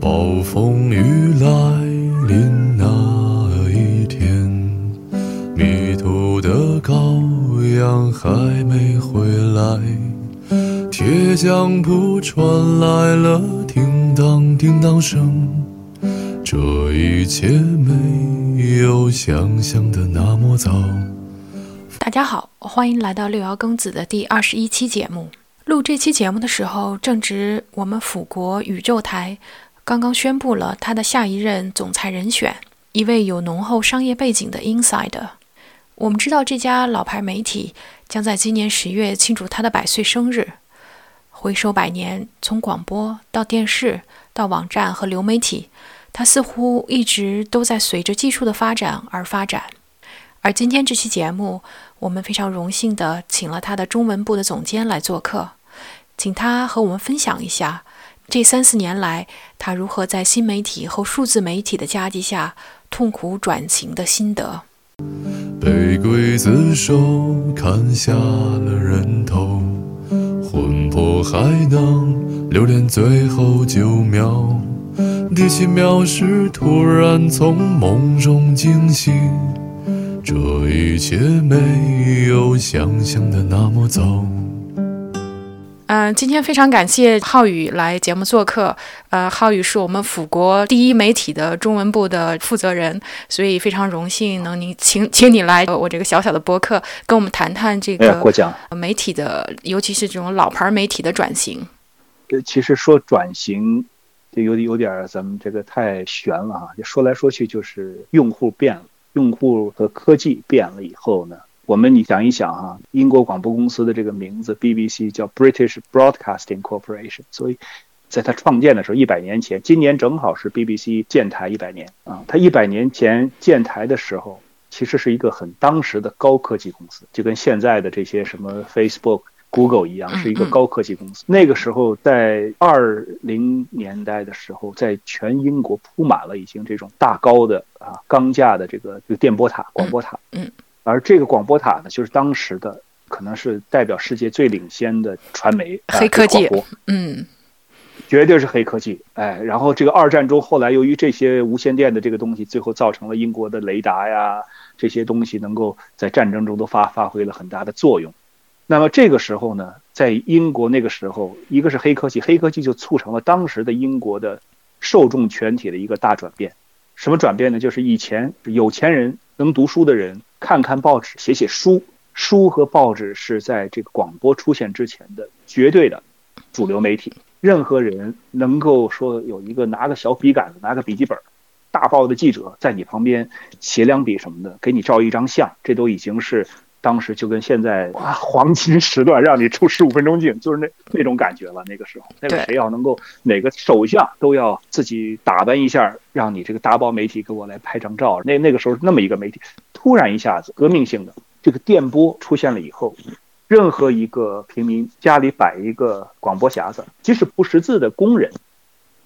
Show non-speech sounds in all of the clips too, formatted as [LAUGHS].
暴风雨来临那一天，迷途的羔羊还没回来，铁匠铺传来了叮当叮当声。这一切没有想象的那么糟。大家好，欢迎来到六爻庚子的第二十一期节目。录这期节目的时候，正值我们辅国宇宙台刚刚宣布了他的下一任总裁人选，一位有浓厚商业背景的 Inside。我们知道这家老牌媒体将在今年十月庆祝他的百岁生日。回首百年，从广播到电视到网站和流媒体，他似乎一直都在随着技术的发展而发展。而今天这期节目，我们非常荣幸地请了他的中文部的总监来做客，请他和我们分享一下这三四年来他如何在新媒体和数字媒体的夹击下痛苦转型的心得。被刽子手砍下了人头，魂魄还能留恋最后九秒。第七秒时，突然从梦中惊醒。这一切没有想象的那么糟。嗯，今天非常感谢浩宇来节目做客。呃，浩宇是我们辅国第一媒体的中文部的负责人，所以非常荣幸能你请请你来我这个小小的播客，跟我们谈谈这个过奖媒体的，尤其是这种老牌媒体的转型。呃，其实说转型，就有有点咱们这个太悬了哈。就说来说去就是用户变了。用户和科技变了以后呢，我们你想一想哈，英国广播公司的这个名字 BBC 叫 British Broadcasting Corporation，所以在它创建的时候，一百年前，今年正好是 BBC 建台一百年啊。它一百年前建台的时候，其实是一个很当时的高科技公司，就跟现在的这些什么 Facebook。Google 一样是一个高科技公司。那个时候，在二零年代的时候，在全英国铺满了已经这种大高的啊钢架的这个这个电波塔、广播塔。嗯。而这个广播塔呢，就是当时的可能是代表世界最领先的传媒黑科技。嗯，绝对是黑科技。哎，然后这个二战中，后来由于这些无线电的这个东西，最后造成了英国的雷达呀这些东西能够在战争中都发发挥了很大的作用。那么这个时候呢，在英国那个时候，一个是黑科技，黑科技就促成了当时的英国的受众群体的一个大转变。什么转变呢？就是以前有钱人能读书的人看看报纸、写写书，书和报纸是在这个广播出现之前的绝对的主流媒体。任何人能够说有一个拿个小笔杆子、拿个笔记本，大报的记者在你旁边写两笔什么的，给你照一张相，这都已经是。当时就跟现在哇，黄金时段让你出十五分钟镜，就是那那种感觉了。那个时候，那个谁要能够哪个首相都要自己打扮一下，让你这个大包媒体给我来拍张照。那那个时候那么一个媒体，突然一下子革命性的这个电波出现了以后，任何一个平民家里摆一个广播匣子，即使不识字的工人，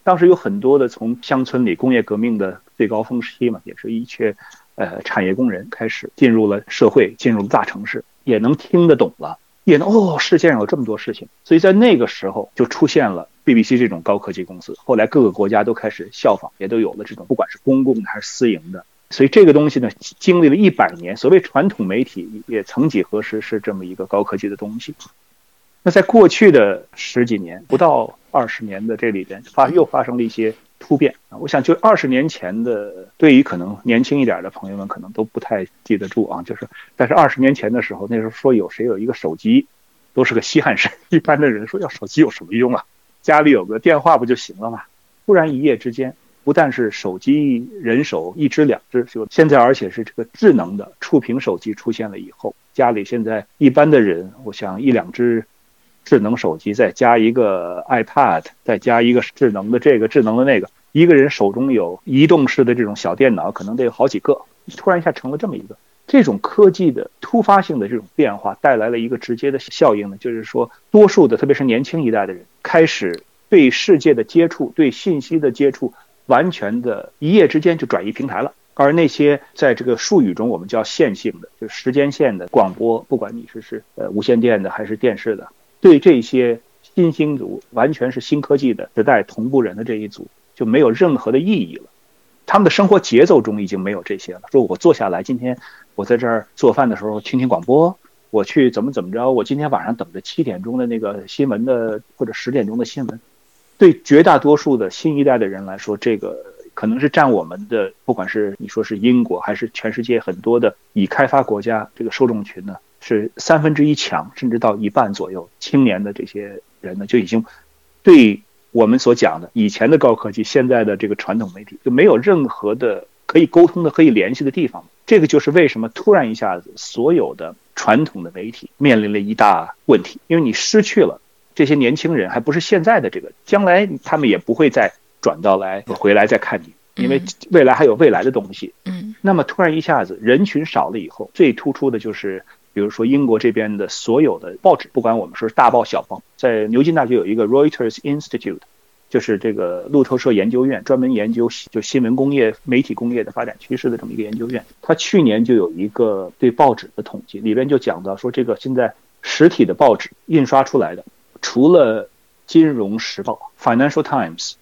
当时有很多的从乡村里工业革命的最高峰期嘛，也是一切。呃，产业工人开始进入了社会，进入了大城市，也能听得懂了，也能哦，世界上有这么多事情。所以在那个时候就出现了 BBC 这种高科技公司。后来各个国家都开始效仿，也都有了这种，不管是公共的还是私营的。所以这个东西呢，经历了一百年，所谓传统媒体也曾几何时是这么一个高科技的东西。那在过去的十几年，不到二十年的这里边，发又发生了一些。突变啊！我想就二十年前的，对于可能年轻一点的朋友们，可能都不太记得住啊。就是，但是二十年前的时候，那时候说有谁有一个手机，都是个稀罕事。[LAUGHS] 一般的人说要手机有什么用啊？家里有个电话不就行了吗？突然一夜之间，不但是手机人手一只两只，就现在而且是这个智能的触屏手机出现了以后，家里现在一般的人，我想一两只。智能手机再加一个 iPad，再加一个智能的这个智能的那个，一个人手中有移动式的这种小电脑，可能得有好几个。突然一下成了这么一个，这种科技的突发性的这种变化，带来了一个直接的效应呢，就是说，多数的特别是年轻一代的人，开始对世界的接触、对信息的接触，完全的一夜之间就转移平台了。而那些在这个术语中我们叫线性的，就是时间线的广播，不管你是是呃无线电的还是电视的。对这些新兴族，完全是新科技的时代同步人的这一组，就没有任何的意义了。他们的生活节奏中已经没有这些了。说我坐下来，今天我在这儿做饭的时候听听广播，我去怎么怎么着，我今天晚上等着七点钟的那个新闻的或者十点钟的新闻。对绝大多数的新一代的人来说，这个可能是占我们的，不管是你说是英国还是全世界很多的已开发国家，这个受众群呢是三分之一强，甚至到一半左右。青年的这些人呢，就已经对。我们所讲的以前的高科技，现在的这个传统媒体就没有任何的可以沟通的、可以联系的地方。这个就是为什么突然一下子，所有的传统的媒体面临了一大问题，因为你失去了这些年轻人，还不是现在的这个，将来他们也不会再转到来回来再看你，因为未来还有未来的东西。嗯，那么突然一下子人群少了以后，最突出的就是。比如说，英国这边的所有的报纸，不管我们说是大报小报，在牛津大学有一个 Reuters Institute，就是这个路透社研究院，专门研究就新闻工业、媒体工业的发展趋势的这么一个研究院。他去年就有一个对报纸的统计，里边就讲到说，这个现在实体的报纸印刷出来的，除了《金融时报》（Financial Times），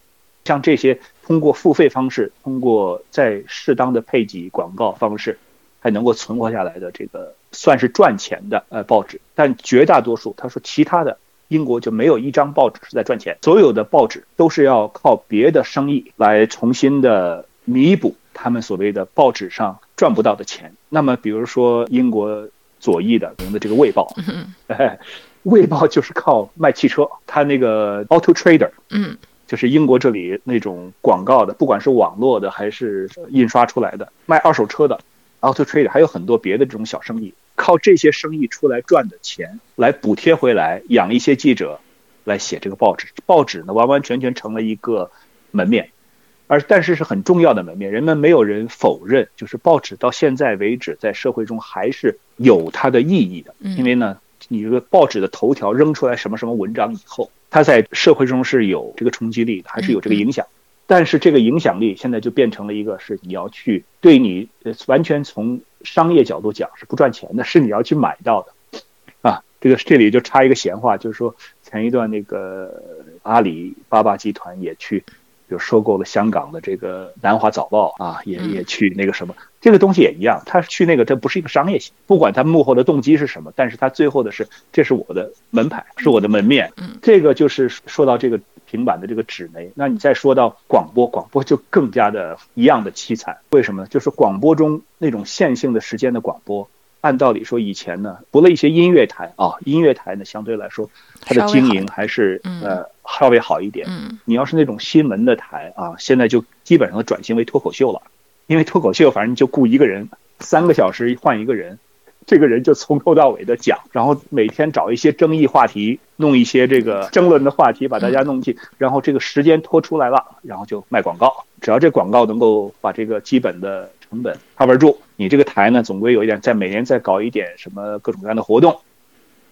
像这些通过付费方式，通过在适当的配给广告方式，还能够存活下来的这个。算是赚钱的呃报纸，但绝大多数他说其他的英国就没有一张报纸是在赚钱，所有的报纸都是要靠别的生意来重新的弥补他们所谓的报纸上赚不到的钱。那么比如说英国左翼的我们的这个《卫报》，[LAUGHS]《卫报》就是靠卖汽车，它那个 Auto Trader，嗯，就是英国这里那种广告的，不管是网络的还是印刷出来的卖二手车的 Auto Trader，还有很多别的这种小生意。靠这些生意出来赚的钱来补贴回来，养一些记者来写这个报纸。报纸呢，完完全全成了一个门面，而但是是很重要的门面。人们没有人否认，就是报纸到现在为止在社会中还是有它的意义的。因为呢，你这个报纸的头条扔出来什么什么文章以后，它在社会中是有这个冲击力，还是有这个影响。但是这个影响力现在就变成了一个是你要去对你完全从。商业角度讲是不赚钱的，是你要去买到的，啊，这个这里就插一个闲话，就是说前一段那个阿里巴巴集团也去，就收购了香港的这个南华早报啊，也也去那个什么，这个东西也一样，他去那个这不是一个商业性，不管他幕后的动机是什么，但是他最后的是这是我的门牌，是我的门面，这个就是说到这个。平板的这个纸媒，那你再说到广播，广播就更加的一样的凄惨。为什么呢？就是广播中那种线性的时间的广播，按道理说以前呢，除了一些音乐台啊，音乐台呢相对来说它的经营还是呃稍微好一点。你要是那种新闻的台啊，现在就基本上转型为脱口秀了，因为脱口秀反正就雇一个人，三个小时换一个人。这个人就从头到尾的讲，[LAUGHS] 然后每天找一些争议话题，弄一些这个争论的话题，把大家弄进，[LAUGHS] 然后这个时间拖出来了，然后就卖广告。只要这广告能够把这个基本的成本 cover 住，你这个台呢总归有一点，在每年再搞一点什么各种各样的活动，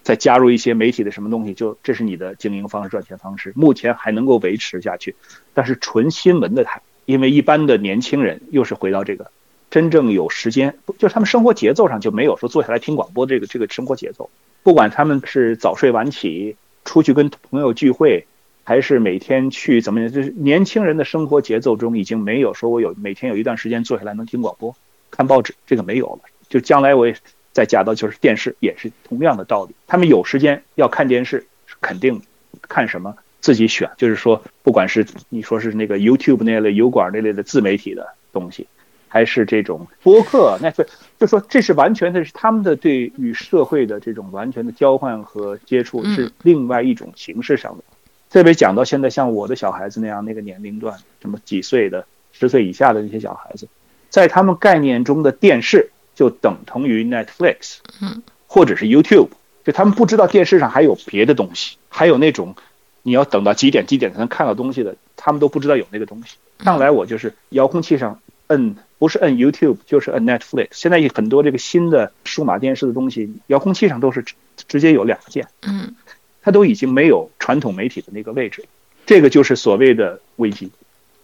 再加入一些媒体的什么东西，就这是你的经营方式、赚钱方式，目前还能够维持下去。但是纯新闻的台，因为一般的年轻人又是回到这个。真正有时间，就是他们生活节奏上就没有说坐下来听广播这个这个生活节奏。不管他们是早睡晚起，出去跟朋友聚会，还是每天去怎么样，就是年轻人的生活节奏中已经没有说我有每天有一段时间坐下来能听广播、看报纸，这个没有了。就将来我也再加到就是电视也是同样的道理。他们有时间要看电视，肯定看什么自己选，就是说不管是你说是那个 YouTube 那类油管那类的自媒体的东西。还是这种播客，那就就说这是完全的是他们的对与社会的这种完全的交换和接触，是另外一种形式上的。特别讲到现在，像我的小孩子那样那个年龄段，什么几岁的、十岁以下的那些小孩子，在他们概念中的电视就等同于 Netflix，嗯，或者是 YouTube，就他们不知道电视上还有别的东西，还有那种你要等到几点几点才能看到东西的，他们都不知道有那个东西。上来我就是遥控器上摁。不是摁 YouTube 就是摁 Netflix。现在有很多这个新的数码电视的东西，遥控器上都是直直接有两个键，嗯，它都已经没有传统媒体的那个位置，这个就是所谓的危机。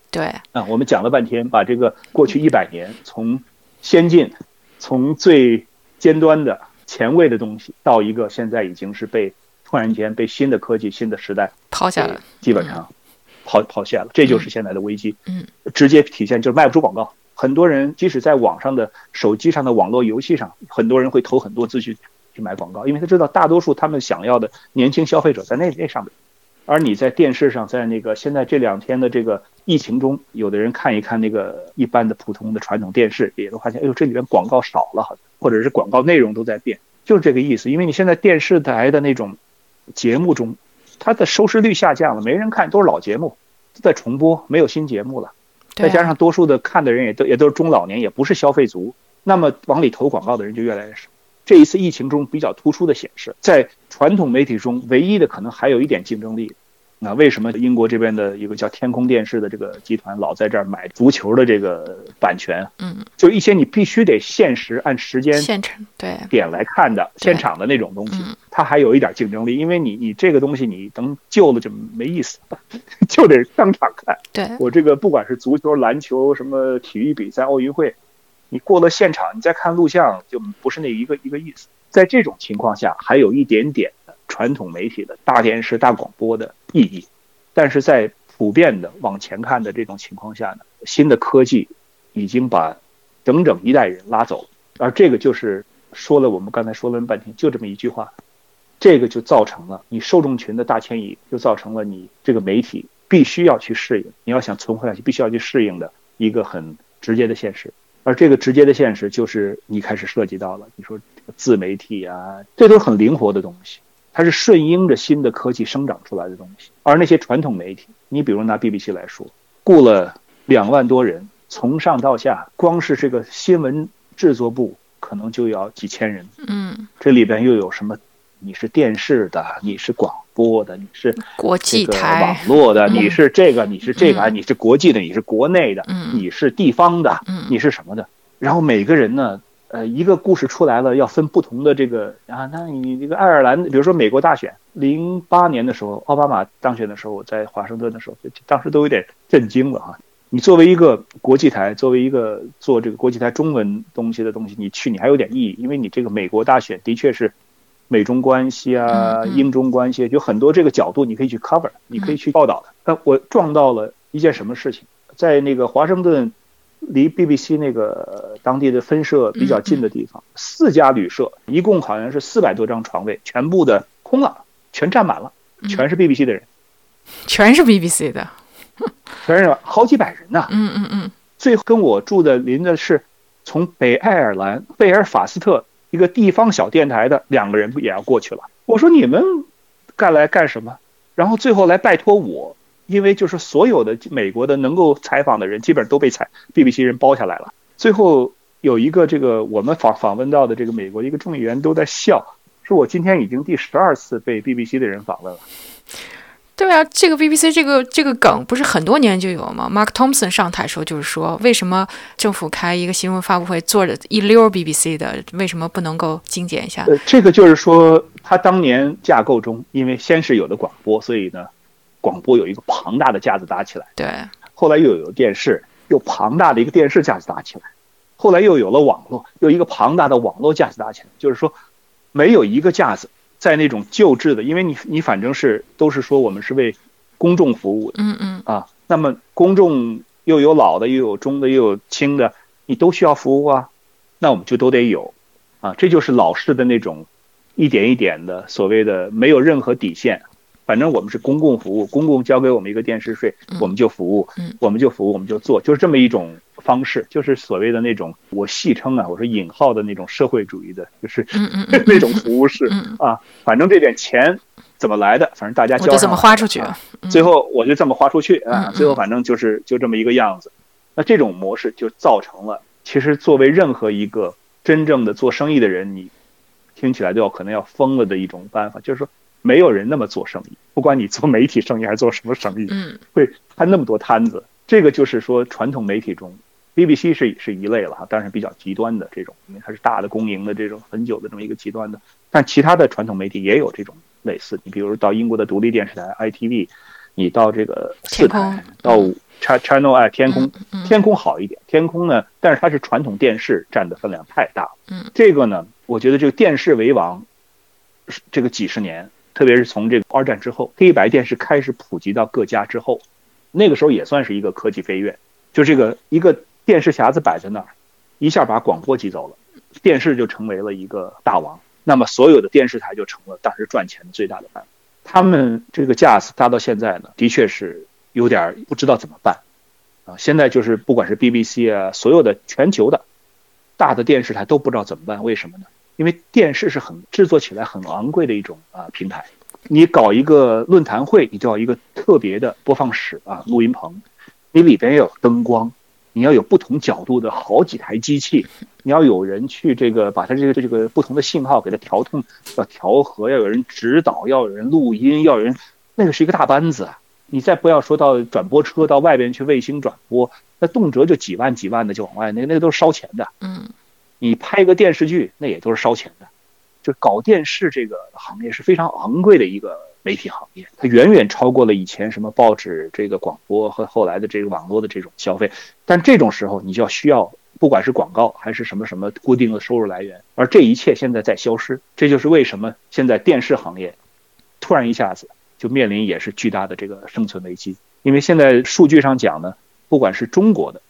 对，啊，我们讲了半天，把这个过去一百年从先进、从最尖端的前卫的东西，到一个现在已经是被突然间被新的科技、新的时代抛下了，基本上抛抛下了，这就是现在的危机。嗯，直接体现就是卖不出广告。很多人即使在网上的手机上的网络游戏上，很多人会投很多资去去买广告，因为他知道大多数他们想要的年轻消费者在那那上面。而你在电视上，在那个现在这两天的这个疫情中，有的人看一看那个一般的普通的传统电视，也都发现，哎呦，这里边广告少了，好或者是广告内容都在变，就是这个意思。因为你现在电视台的那种节目中，它的收视率下降了，没人看，都是老节目在重播，没有新节目了。再加上多数的看的人也都也都是中老年，也不是消费族，那么往里投广告的人就越来越少。这一次疫情中比较突出的显示，在传统媒体中唯一的可能还有一点竞争力。那为什么英国这边的一个叫天空电视的这个集团老在这儿买足球的这个版权？嗯，就一些你必须得限时按时间现场对点来看的现场的那种东西，它还有一点竞争力，因为你你这个东西你等旧了就没意思，[LAUGHS] 就得当场看。对我这个不管是足球、篮球什么体育比赛、奥运会，你过了现场你再看录像就不是那一个一个意思。在这种情况下，还有一点点的传统媒体的大电视、大广播的意义，但是在普遍的往前看的这种情况下呢，新的科技已经把整整一代人拉走，而这个就是说了我们刚才说了半天，就这么一句话，这个就造成了你受众群的大迁移，就造成了你这个媒体必须要去适应，你要想存活下去，必须要去适应的一个很直接的现实。而这个直接的现实就是你开始涉及到了，你说自媒体啊，这都是很灵活的东西，它是顺应着新的科技生长出来的东西。而那些传统媒体，你比如拿 BBC 来说，雇了两万多人，从上到下，光是这个新闻制作部可能就要几千人。嗯，这里边又有什么？你是电视的，你是广播的，你是国际台网络的，你是这个，你是这个，你是国际的，你是国内的，嗯你是地方的，嗯你是什么的？然后每个人呢，呃，一个故事出来了，要分不同的这个啊，那你这个爱尔兰，比如说美国大选，零八年的时候，奥巴马当选的时候，我在华盛顿的时候，就当时都有点震惊了哈。你作为一个国际台，作为一个做这个国际台中文东西的东西，你去你还有点意义，因为你这个美国大选的确是美中关系啊、英中关系，有很多这个角度你可以去 cover，你可以去报道的。但，我撞到了一件什么事情，在那个华盛顿离 BBC 那个当地的分社比较近的地方，四家旅社一共好像是四百多张床位，全部的空了，全占满了，全是 BBC 的人，全是 BBC 的。[LAUGHS] 全是好几百人呐、嗯嗯嗯，最后跟我住的邻的是从北爱尔兰贝尔法斯特一个地方小电台的两个人，不也要过去了？我说你们干来干什么？然后最后来拜托我，因为就是所有的美国的能够采访的人，基本上都被采 BBC 人包下来了。最后有一个这个我们访访问到的这个美国的一个众议员都在笑，说我今天已经第十二次被 BBC 的人访问了。对啊，这个 BBC 这个这个梗不是很多年就有吗？Mark Thompson 上台时候就是说，为什么政府开一个新闻发布会坐着一溜 BBC 的，为什么不能够精简一下？呃，这个就是说，他当年架构中，因为先是有的广播，所以呢，广播有一个庞大的架子搭起来。对，后来又有电视，又庞大的一个电视架子搭起来，后来又有了网络，又一个庞大的网络架子搭起来。就是说，没有一个架子在那种旧制的，因为你你反正是都是说我们是为公众服务的嗯嗯啊，那么公众又有老的，又有中的，又有轻的，你都需要服务啊，那我们就都得有啊，这就是老式的那种一点一点的所谓的没有任何底线。反正我们是公共服务，公共交给我们一个电视税，我们就服务，嗯。我们就服务，我们就做，就是这么一种方式，就是所谓的那种我戏称啊，我说引号的那种社会主义的，就是 [LAUGHS] 那种服务式嗯啊，反正这点钱怎么来的，反正大家我就这么花出去。啊最后我就这么花出去啊，最后反正就是就这么一个样子。那这种模式就造成了，其实作为任何一个真正的做生意的人，你听起来都要可能要疯了的一种办法，就是说没有人那么做生意，不管你做媒体生意还是做什么生意，嗯会摊那么多摊子。这个就是说传统媒体中，BBC 是是一类了哈，当然是比较极端的这种，因为它是大的公营的这种很久的这么一个极端的。但其他的传统媒体也有这种类似，你比如到英国的独立电视台 ITV，你到这个四台，到 Ch- Channel I 天空，嗯天空好一点，天空呢，但是它是传统电视占的分量太大了。嗯，这个呢，我觉得这个电视为王，是这个几十年，特别是从这个二战之后，黑白电视开始普及到各家之后，那个时候也算是一个科技飞跃，就这个一个电视匣子摆在那儿，一下把广播挤走了，电视就成为了一个大王。那么所有的电视台就成了当时赚钱最大的办法。他们这个架子搭到现在呢，的确是有点不知道怎么办啊。现在就是不管是 BBC 啊，所有的全球的大的电视台都不知道怎么办，为什么呢？因为电视是很制作起来很昂贵的一种啊平台。你搞一个论坛会，你就要一个特别的播放室啊，录音棚，你里边要有灯光，你要有不同角度的好几台机器，你要有人去这个把它这个这个不同的信号给它调通，要调和，要有人指导，要有人录音，要有人，那个是一个大班子。你再不要说到转播车到外边去卫星转播，那动辄就几万几万的就往外，那那个都是烧钱的。嗯，你拍个电视剧，那也都是烧钱的。就搞电视这个行业是非常昂贵的一个媒体行业，它远远超过了以前什么报纸、这个广播和后来的这个网络的这种消费。但这种时候，你就要需要不管是广告还是什么什么固定的收入来源，而这一切现在在消失。这就是为什么现在电视行业突然一下子就面临也是巨大的这个生存危机。因为现在数据上讲呢，不管是中国的、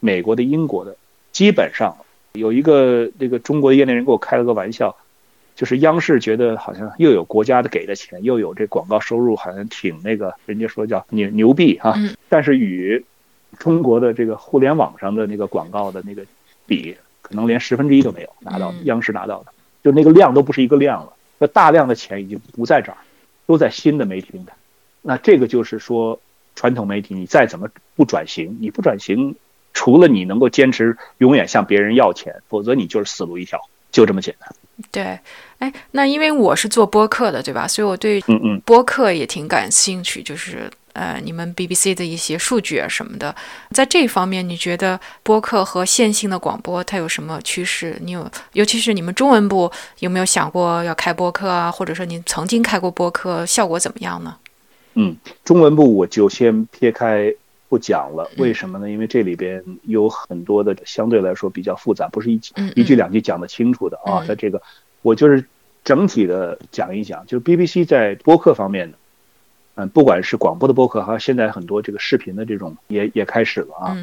美国的、英国的，基本上有一个这个中国的业内人给我开了个玩笑。就是央视觉得好像又有国家的给的钱，又有这广告收入，好像挺那个，人家说叫牛牛逼哈。但是与中国的这个互联网上的那个广告的那个比，可能连十分之一都没有拿到。央视拿到的，就那个量都不是一个量了。那大量的钱已经不在这儿，都在新的媒体平台。那这个就是说，传统媒体你再怎么不转型，你不转型，除了你能够坚持永远向别人要钱，否则你就是死路一条，就这么简单。对，哎，那因为我是做播客的，对吧？所以我对嗯嗯播客也挺感兴趣，就是呃，你们 BBC 的一些数据啊什么的，在这方面，你觉得播客和线性的广播它有什么趋势？你有，尤其是你们中文部有没有想过要开播客啊？或者说你曾经开过播客，效果怎么样呢？嗯，中文部我就先撇开。不讲了，为什么呢？因为这里边有很多的相对来说比较复杂，不是一一句两句讲得清楚的啊。在这个，我就是整体的讲一讲，就是 BBC 在播客方面的，嗯，不管是广播的播客，还有现在很多这个视频的这种也也开始了啊。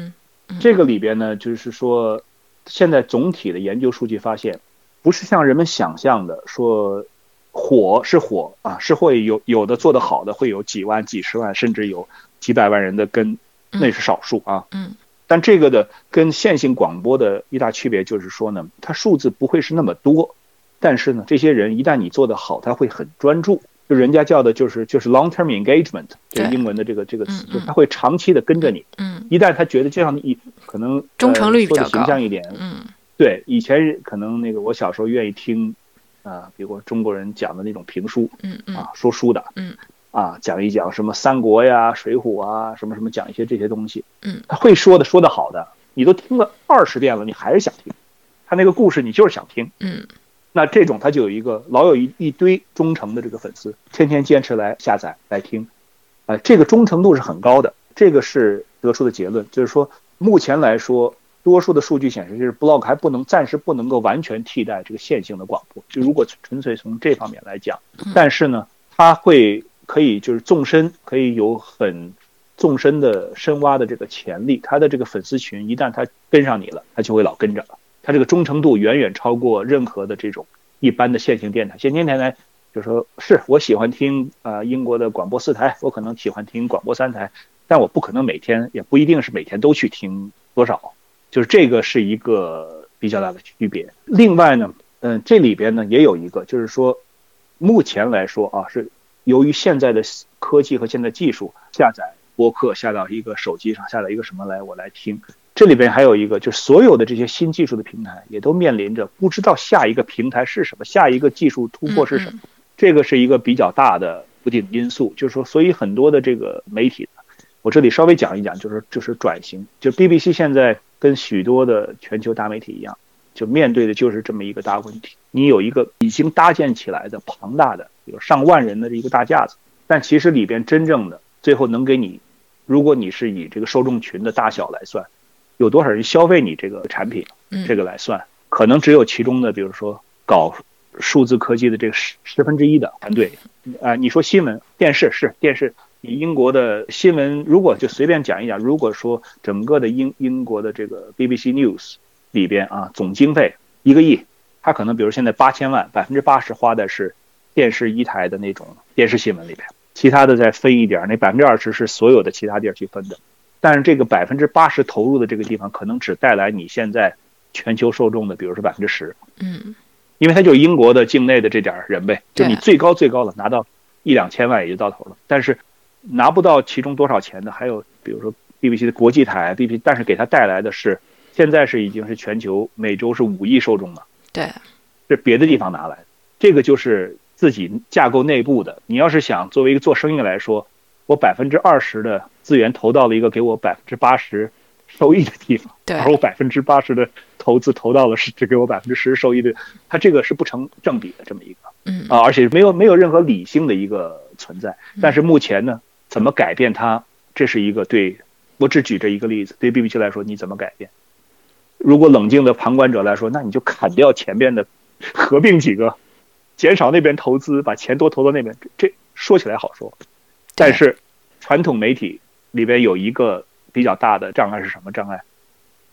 这个里边呢，就是说，现在总体的研究数据发现，不是像人们想象的说火是火啊，是会有有的做得好的会有几万、几十万，甚至有几百万人的跟。那是少数啊，嗯，但这个的跟线性广播的一大区别就是说呢，它数字不会是那么多，但是呢，这些人一旦你做得好，他会很专注，就人家叫的就是就是 long term engagement，这英文的这个这个词，就他会长期的跟着你，嗯，一旦他觉得这样你可能忠诚率比较高，形象一点，嗯，对，以前可能那个我小时候愿意听啊，比如中国人讲的那种评书，嗯嗯，啊，说书的，嗯。啊，讲一讲什么三国呀、水浒啊，什么什么，讲一些这些东西。嗯，他会说的，说的好的，你都听了二十遍了，你还是想听。他那个故事，你就是想听。嗯，那这种他就有一个老有一一堆忠诚的这个粉丝，天天坚持来下载来听。啊，这个忠诚度是很高的。这个是得出的结论，就是说，目前来说，多数的数据显示，就是 blog 还不能暂时不能够完全替代这个线性的广播。就如果纯粹从这方面来讲，但是呢，它会。可以就是纵深，可以有很纵深的深挖的这个潜力。他的这个粉丝群一旦他跟上你了，他就会老跟着。他这个忠诚度远远超过任何的这种一般的线性电台。线性电台就说是我喜欢听啊英国的广播四台，我可能喜欢听广播三台，但我不可能每天，也不一定是每天都去听多少。就是这个是一个比较大的区别。另外呢，嗯，这里边呢也有一个，就是说目前来说啊是。由于现在的科技和现在技术，下载播客下到一个手机上，下载一个什么来我来听。这里边还有一个，就是所有的这些新技术的平台，也都面临着不知道下一个平台是什么，下一个技术突破是什么。这个是一个比较大的不定因素。就是说，所以很多的这个媒体，我这里稍微讲一讲，就是就是转型。就 BBC 现在跟许多的全球大媒体一样，就面对的就是这么一个大问题。你有一个已经搭建起来的庞大的。有上万人的一个大架子，但其实里边真正的最后能给你，如果你是以这个受众群的大小来算，有多少人消费你这个产品，这个来算，可能只有其中的，比如说搞数字科技的这个十十分之一的团队，啊，你说新闻电视是电视，你英国的新闻，如果就随便讲一讲，如果说整个的英英国的这个 BBC News 里边啊，总经费一个亿，他可能比如现在八千万，百分之八十花的是电视一台的那种电视新闻里边，其他的再分一点，那百分之二十是所有的其他地儿去分的。但是这个百分之八十投入的这个地方，可能只带来你现在全球受众的，比如说百分之十，嗯，因为它就是英国的境内的这点人呗，就你最高最高了，拿到一两千万也就到头了。但是拿不到其中多少钱的，还有比如说 BBC 的国际台 BBC，但是给它带来的是现在是已经是全球每周是五亿受众了，对，是别的地方拿来的。这个就是自己架构内部的。你要是想作为一个做生意来说，我百分之二十的资源投到了一个给我百分之八十收益的地方，对而我百分之八十的投资投到了是只给我百分之十收益的，它这个是不成正比的这么一个嗯啊，而且没有没有任何理性的一个存在。但是目前呢，怎么改变它，这是一个对我只举这一个例子，对 BBC 来说你怎么改变？如果冷静的旁观者来说，那你就砍掉前边的，合并几个，[LAUGHS] 减少那边投资，把钱多投到那边。这这说起来好说，但是传统媒体里边有一个比较大的障碍是什么障碍？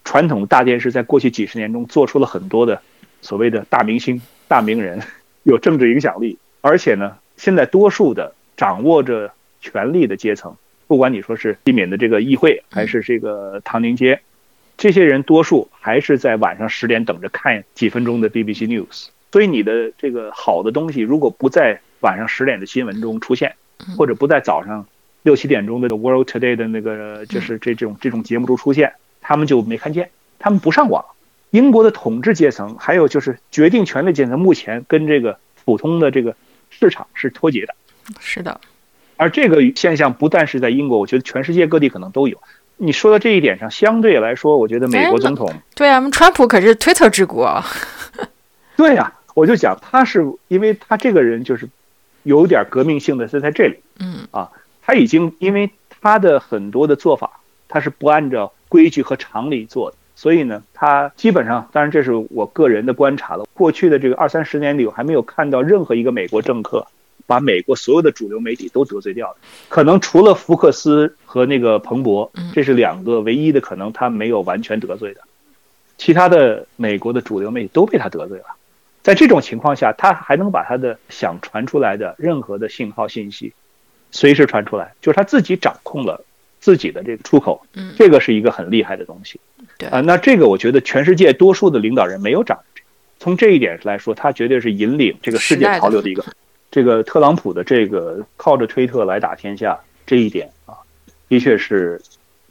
传统大电视在过去几十年中做出了很多的所谓的大明星、大名人，[LAUGHS] 有政治影响力，而且呢，现在多数的掌握着权力的阶层，不管你说是避免的这个议会，还是这个唐宁街，这些人多数还是在晚上十点等着看几分钟的 BBC News。所以你的这个好的东西，如果不在晚上十点的新闻中出现，或者不在早上六七点钟的 World Today 的那个就是这这种这种节目中出现，他们就没看见，他们不上网。英国的统治阶层，还有就是决定权力阶层，目前跟这个普通的这个市场是脱节的。是的，而这个现象不但是在英国，我觉得全世界各地可能都有。你说到这一点上，相对来说，我觉得美国总统，对啊，我们川普可是 Twitter 之国，[LAUGHS] 对呀、我就讲他是因为他这个人就是有点革命性的是在这里，嗯。啊，他已经因为他的很多的做法，他是不按照规矩和常理做的，所以呢，他基本上，当然这是我个人的观察了，过去的这个二三十年里，我还没有看到任何一个美国政客把美国所有的主流媒体都得罪掉了，可能除了福克斯和那个彭博，这是两个唯一的可能他没有完全得罪的，其他的美国的主流媒体都被他得罪了。在这种情况下，他还能把他的想传出来的任何的信号信息，随时传出来，就是他自己掌控了自己的这个出口，嗯这个是一个很厉害的东西。对啊、那这个我觉得全世界多数的领导人没有掌握，从这一点来说，他绝对是引领这个世界潮流的一个。这个特朗普的这个靠着推特来打天下这一点啊，的确是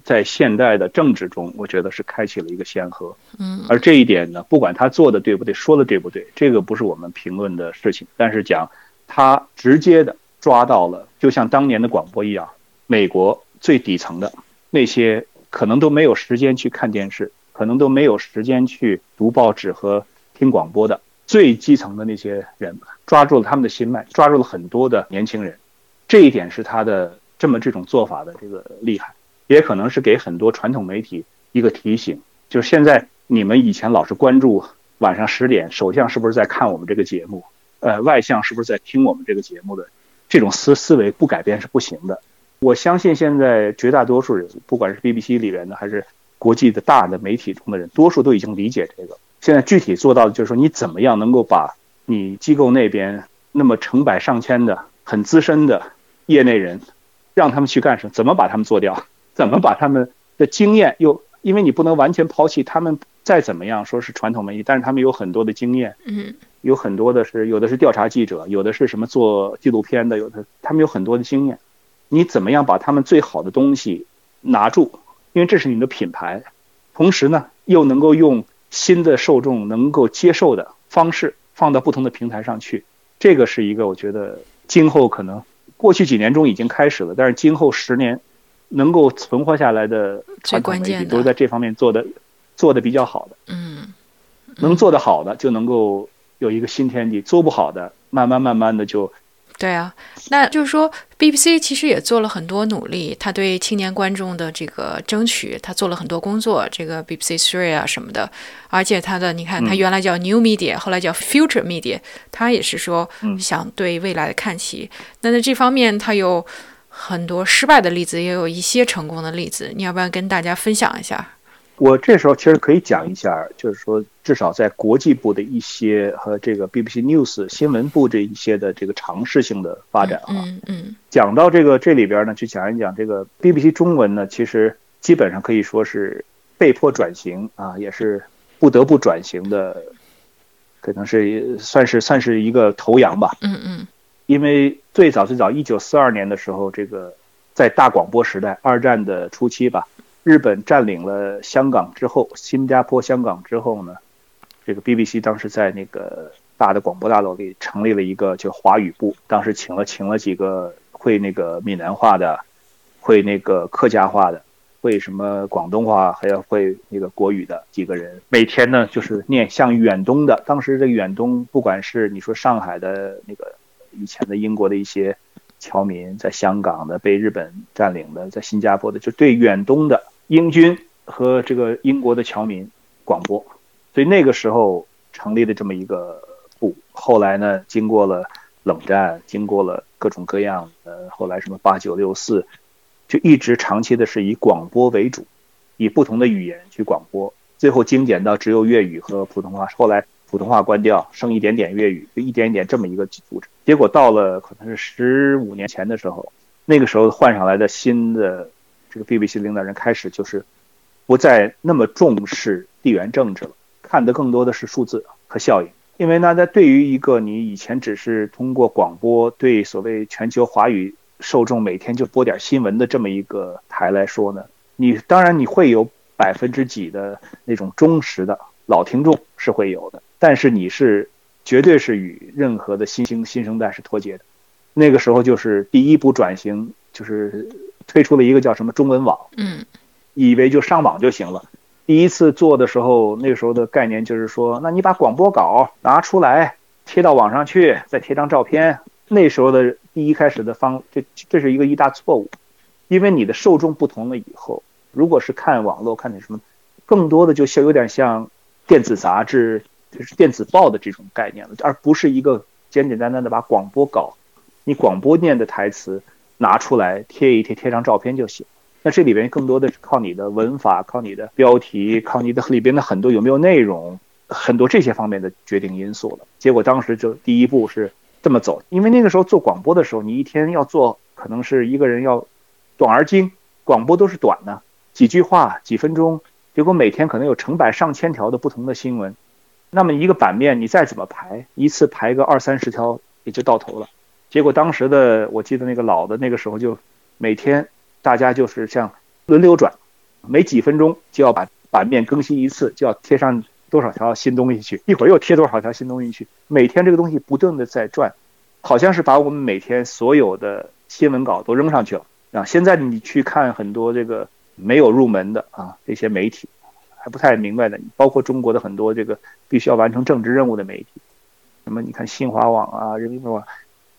在现代的政治中，我觉得是开启了一个先河。嗯而这一点呢，不管他做的对不对，说的对不对，这个不是我们评论的事情。但是讲他直接的抓到了，就像当年的广播一样，美国最底层的那些可能都没有时间去看电视，可能都没有时间去读报纸和听广播的最基层的那些人，抓住了他们的心脉，抓住了很多的年轻人。这一点是他的这么这种做法的这个厉害，也可能是给很多传统媒体一个提醒，就是现在你们以前老是关注晚上十点首相是不是在看我们这个节目，呃，外相是不是在听我们这个节目的这种思思维不改变是不行的。我相信现在绝大多数人，不管是 BBC 里边的还是国际的大的媒体中的人，多数都已经理解这个。现在具体做到的就是说，你怎么样能够把你机构那边那么成百上千的很资深的业内人，让他们去干什么？怎么把他们做掉？[LAUGHS] 怎么把他们的经验又？因为你不能完全抛弃他们，再怎么样说是传统媒体，但是他们有很多的经验，嗯有很多的是有的是调查记者，有的是什么做纪录片的，有的他们有很多的经验。你怎么样把他们最好的东西拿住？因为这是你的品牌，同时呢又能够用新的受众能够接受的方式放到不同的平台上去。这个是一个我觉得今后可能过去几年中已经开始了，但是今后十年能够存活下来的最传统媒体关键都是在这方面做的做的比较好的。嗯能做得好的就能够有一个新天地，做不好的慢慢慢慢的就对啊，那就是说，BBC 其实也做了很多努力，他对青年观众的这个争取，他做了很多工作，这个 BBC Three 啊什么的，而且他的你看，他原来叫 New Media，、后来叫 Future Media，他也是说嗯想对未来的看齐。那在这方面，他有很多失败的例子，也有一些成功的例子。你要不要跟大家分享一下？我这时候其实可以讲一下，就是说，至少在国际部的一些和这个 BBC News 新闻部这一些的这个尝试性的发展啊。嗯嗯。讲到这个这里边呢，去讲一讲这个 BBC 中文呢，其实基本上可以说是被迫转型啊，也是不得不转型的，可能是算是算是一个头羊吧。嗯嗯。因为最早最早一九四二年的时候，这个在大广播时代，二战的初期吧。日本占领了香港之后，新加坡、香港之后呢，这个 BBC 当时在那个大的广播大楼里成立了一个叫华语部，当时请了请了几个会那个闽南话的，会那个客家话的，会什么广东话，还要会那个国语的几个人，每天呢就是念像远东的，当时这远东，不管是你说上海的那个以前的英国的一些侨民，在香港的被日本占领的，在新加坡的，就对远东的。英军和这个英国的侨民广播，所以那个时候成立的这么一个部。后来呢，经过了冷战，经过了各种各样的，后来什么八九六四，就一直长期的是以广播为主，以不同的语言去广播，最后精简到只有粤语和普通话。后来普通话关掉，剩一点点粤语，就一点一点这么一个组织。结果到了可能是十五年前的时候，那个时候换上来的新的。这个 BBC 领导人开始就是不再那么重视地缘政治了，看的更多的是数字和效应。因为呢，在对于一个你以前只是通过广播对所谓全球华语受众每天就播点新闻的这么一个台来说呢，你当然你会有百分之几的那种忠实的老听众是会有的，但是你是绝对是与任何的新兴新生代是脱节的。那个时候就是第一步转型，就是。推出了一个叫什么中文网，嗯，以为就上网就行了。第一次做的时候，那个时候的概念就是说，那你把广播稿拿出来贴到网上去，再贴张照片。那时候的第一开始的方，这这是一个一大错误，因为你的受众不同了以后，如果是看网络看点什么，更多的就像有点像电子杂志，就是电子报的这种概念了，而不是一个简简单单的把广播稿，你广播念的台词。拿出来贴一贴，贴张照片就行。那这里边更多的是靠你的文法，靠你的标题，靠你的里边的很多有没有内容，很多这些方面的决定因素了。结果当时就第一步是这么走，因为那个时候做广播的时候，你一天要做可能是一个人要短而精，广播都是短的，几句话几分钟，结果每天可能有成百上千条的不同的新闻，那么一个版面你再怎么排，一次排个二三十条也就到头了。结果当时的我记得那个老的那个时候就每天大家就是像轮流转，每几分钟就要把版面更新一次，就要贴上多少条新东西去，一会儿又贴多少条新东西去，每天这个东西不断的在转，好像是把我们每天所有的新闻稿都扔上去了啊！现在你去看很多这个没有入门的啊这些媒体，还不太明白的，包括中国的很多这个必须要完成政治任务的媒体，什么你看新华网啊、人民日报。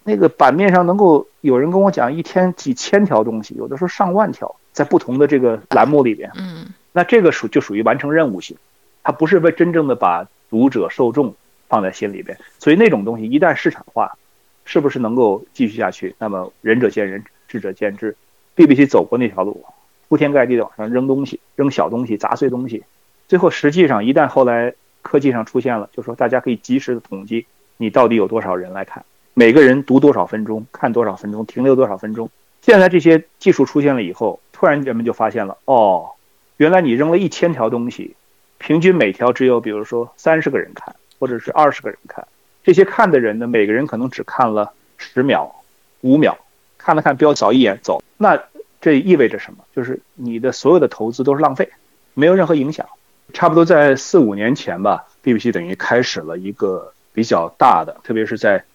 那个版面上能够有人跟我讲一天几千条东西，有的时候上万条，在不同的这个栏目里边，嗯，那这个属就属于完成任务型，它不是为真正的把读者受众放在心里边，所以那种东西一旦市场化，是不是能够继续下去？那么仁者见仁，智者见智必必须走过那条路，铺天盖地的往上扔东西，扔小东西，砸碎东西，最后实际上一旦后来科技上出现了，就说大家可以及时的统计你到底有多少人来看。每个人读多少分钟，看多少分钟，停留多少分钟。现在这些技术出现了以后，突然人们就发现了，哦，原来你扔了一千条东西，平均每条只有比如说三十个人看，或者是二十个人看。这些看的人呢，每个人可能只看了十秒、五秒，看了看标，扫一眼走。那这意味着什么？就是你的所有的投资都是浪费，没有任何影响。差不多在四五年前吧，BBC 等于开始了一个比较大的，特别是在。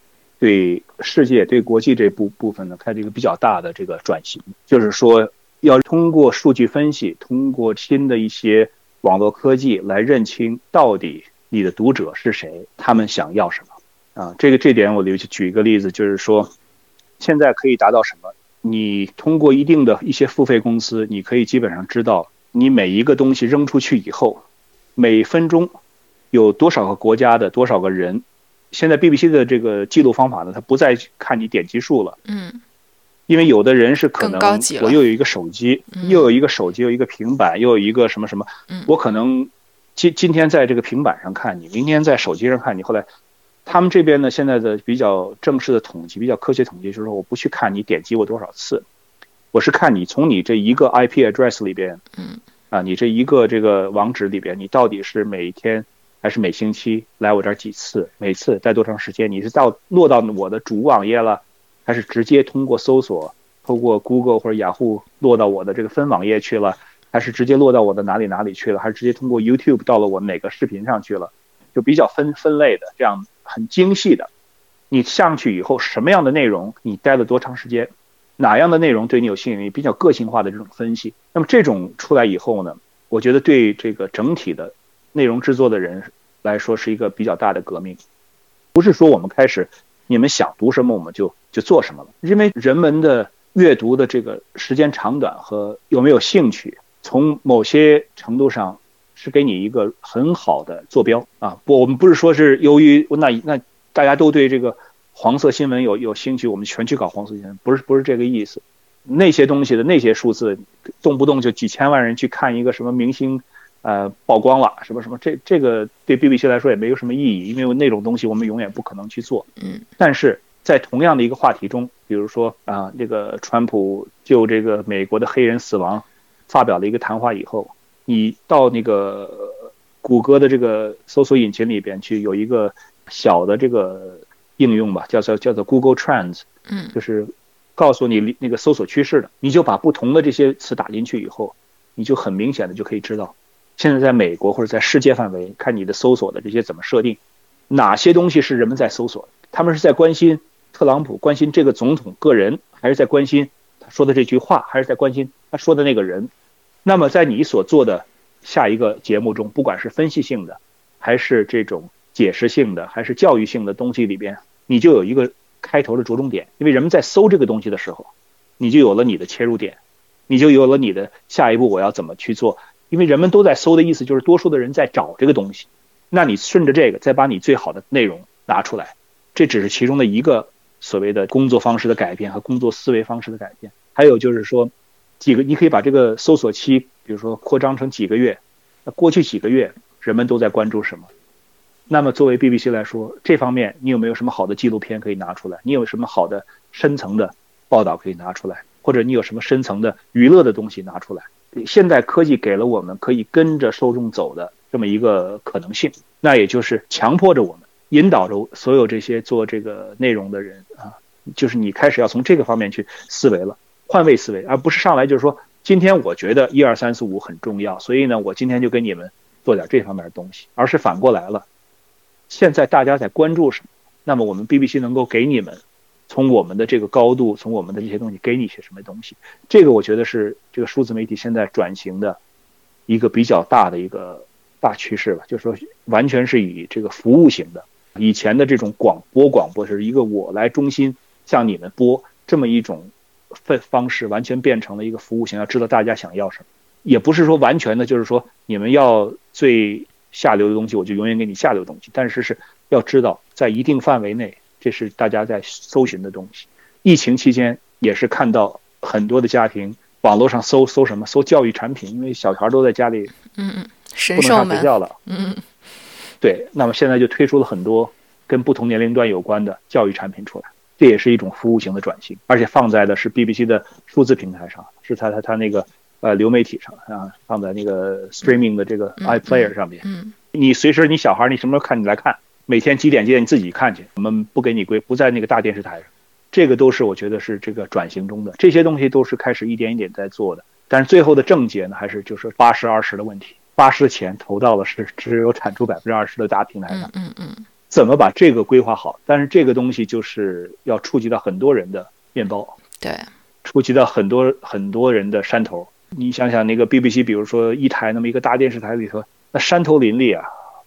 对世界、对国际这部部分呢，开了一个比较大的这个转型，就是说要通过数据分析，通过新的一些网络科技来认清到底你的读者是谁，他们想要什么啊？这个这点我留举举一个例子，就是说现在可以达到什么？你通过一定的一些付费公司，你可以基本上知道你每一个东西扔出去以后，每分钟有多少个国家的多少个人。现在 BBC 的这个记录方法呢，它不再看你点击数了，嗯，因为有的人是可能我又有一个手机，嗯。又有一个手机，又有一个平板，又有一个什么什么，嗯。我可能今今天在这个平板上看你，明天在手机上看你，后来他们这边呢现在的比较正式的统计，比较科学统计就是说，我不去看你点击过多少次，我是看你从你这一个 IP address 里边，嗯。啊，你这一个这个网址里边，你到底是每天还是每星期来我这儿几次，每次待多长时间？你是到落到我的主网页了，还是直接通过搜索，透过 Google 或者雅虎落到我的这个分网页去了，还是直接落到我的哪里哪里去了，还是直接通过 YouTube 到了我哪个视频上去了？就比较分分类的，这样很精细的。你上去以后，什么样的内容你待了多长时间？哪样的内容对你有吸引力？比较个性化的这种分析。那么这种出来以后呢，我觉得对这个整体的内容制作的人来说是一个比较大的革命。不是说我们开始你们想读什么我们就就做什么了，因为人们的阅读的这个时间长短和有没有兴趣，从某些程度上是给你一个很好的坐标啊。不，我们不是说是由于那那大家都对这个黄色新闻有有兴趣，我们全去搞黄色新闻，不是不是这个意思。那些东西的那些数字，动不动就几千万人去看一个什么明星，呃，曝光了什么什么，这这个对 BBC 来说也没有什么意义，因为那种东西我们永远不可能去做。嗯但是在同样的一个话题中，比如说啊，这个川普就这个美国的黑人死亡发表了一个谈话以后，你到那个谷歌的这个搜索引擎里边去有一个小的这个应用吧，叫做叫做 Google Trends，嗯就是告诉你那个搜索趋势的，你就把不同的这些词打进去以后，你就很明显的就可以知道，现在在美国或者在世界范围看你的搜索的这些怎么设定，哪些东西是人们在搜索，他们是在关心特朗普，关心这个总统个人，还是在关心他说的这句话，还是在关心他说的那个人？那么在你所做的下一个节目中，不管是分析性的，还是这种解释性的，还是教育性的东西里边，你就有一个开头的着重点，因为人们在搜这个东西的时候，你就有了你的切入点，你就有了你的下一步我要怎么去做。因为人们都在搜的意思就是多数的人在找这个东西，那你顺着这个再把你最好的内容拿出来，这只是其中的一个所谓的工作方式的改变和工作思维方式的改变。还有就是说，几个你可以把这个搜索期，比如说扩张成几个月，那过去几个月人们都在关注什么？那么作为 BBC 来说，这方面你有没有什么好的纪录片可以拿出来？你有什么好的深层的报道可以拿出来？或者你有什么深层的娱乐的东西拿出来？现代科技给了我们可以跟着受众走的这么一个可能性，那也就是强迫着我们，引导着所有这些做这个内容的人啊，就是你开始要从这个方面去思维了，换位思维，而不是上来就是说，今天我觉得一二三四五很重要，所以呢，我今天就给你们做点这方面的东西，而是反过来了。现在大家在关注什么？那么我们 BBC 能够给你们，从我们的这个高度，从我们的这些东西给你一些什么东西？这个我觉得是这个数字媒体现在转型的一个比较大的一个大趋势吧，就是说完全是以这个服务型的，以前的这种广播广播是一个我来中心向你们播这么一种方方式，完全变成了一个服务型，要知道大家想要什么，也不是说完全的，就是说你们要最。下流的东西，我就永远给你下流东西。但是是要知道，在一定范围内，这是大家在搜寻的东西。疫情期间也是看到很多的家庭网络上搜搜什么，搜教育产品，因为小孩都在家里，嗯嗯，神不能兽们上学，校了。嗯对，那么现在就推出了很多跟不同年龄段有关的教育产品出来，这也是一种服务型的转型，而且放在的是 BBC 的数字平台上，是它它它那个。呃，流媒体上啊，放在那个 streaming 的这个 iPlayer 上面。嗯你随时你小孩你什么时候看你来看，每天几点几点你自己看去，我们不给你归，不在那个大电视台上。这个都是我觉得是这个转型中的这些东西都是开始一点一点在做的。但是最后的症结呢，还是就是八十二十的问题，八十的钱投到了是只有产出百分之二十的大平台上嗯，嗯嗯怎么把这个规划好？但是这个东西就是要触及到很多人的面包，对，触及到很多很多人的山头。你想想那个 BBC，比如说一台那么一个大电视台里头，那山头林立啊，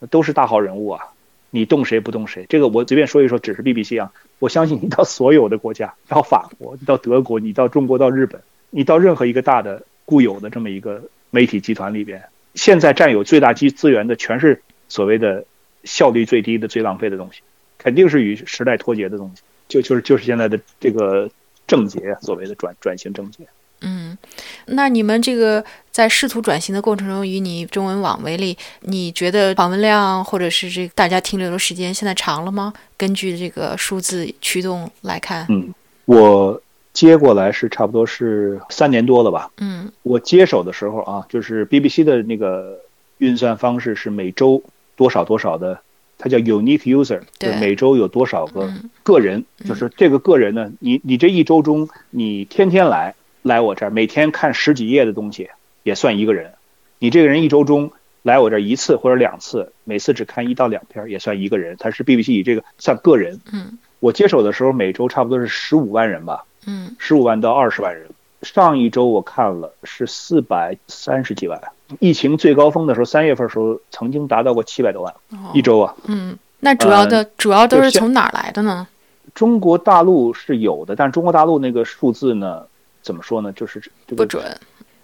都是大好人物啊，你动谁不动谁？这个我随便说一说，只是 BBC 啊，我相信你到所有的国家，到法国，你到德国，你到中国，到日本，你到任何一个大的固有的这么一个媒体集团里边，现在占有最大资资源的全是所谓的效率最低的、最浪费的东西，肯定是与时代脱节的东西。就就是就是现在的这个症结，所谓的转转型症结。嗯，那你们这个在试图转型的过程中，以你中文网为例，你觉得访问量或者是这大家停留的时间现在长了吗？根据这个数字驱动来看，嗯，我接过来是差不多是三年多了吧。嗯，我接手的时候啊，就是 BBC 的那个运算方式是每周多少多少的，它叫 unique user，对每周有多少个嗯个人，就是这个个人呢，你你这一周中你天天来来我这儿，每天看十几页的东西也算一个人，你这个人一周中来我这儿一次或者两次，每次只看一到两篇也算一个人，他是 BBC 以这个算个人。嗯我接手的时候每周差不多是十五万人吧，嗯十五万到二十万人。上一周我看了是四百三十几万，疫情最高峰的时候，三月份的时候曾经达到过七百多万哦一周啊。嗯，那主要的、主要都是从哪儿来的呢？中国大陆是有的，但中国大陆那个数字呢，怎么说呢？就是这个不准。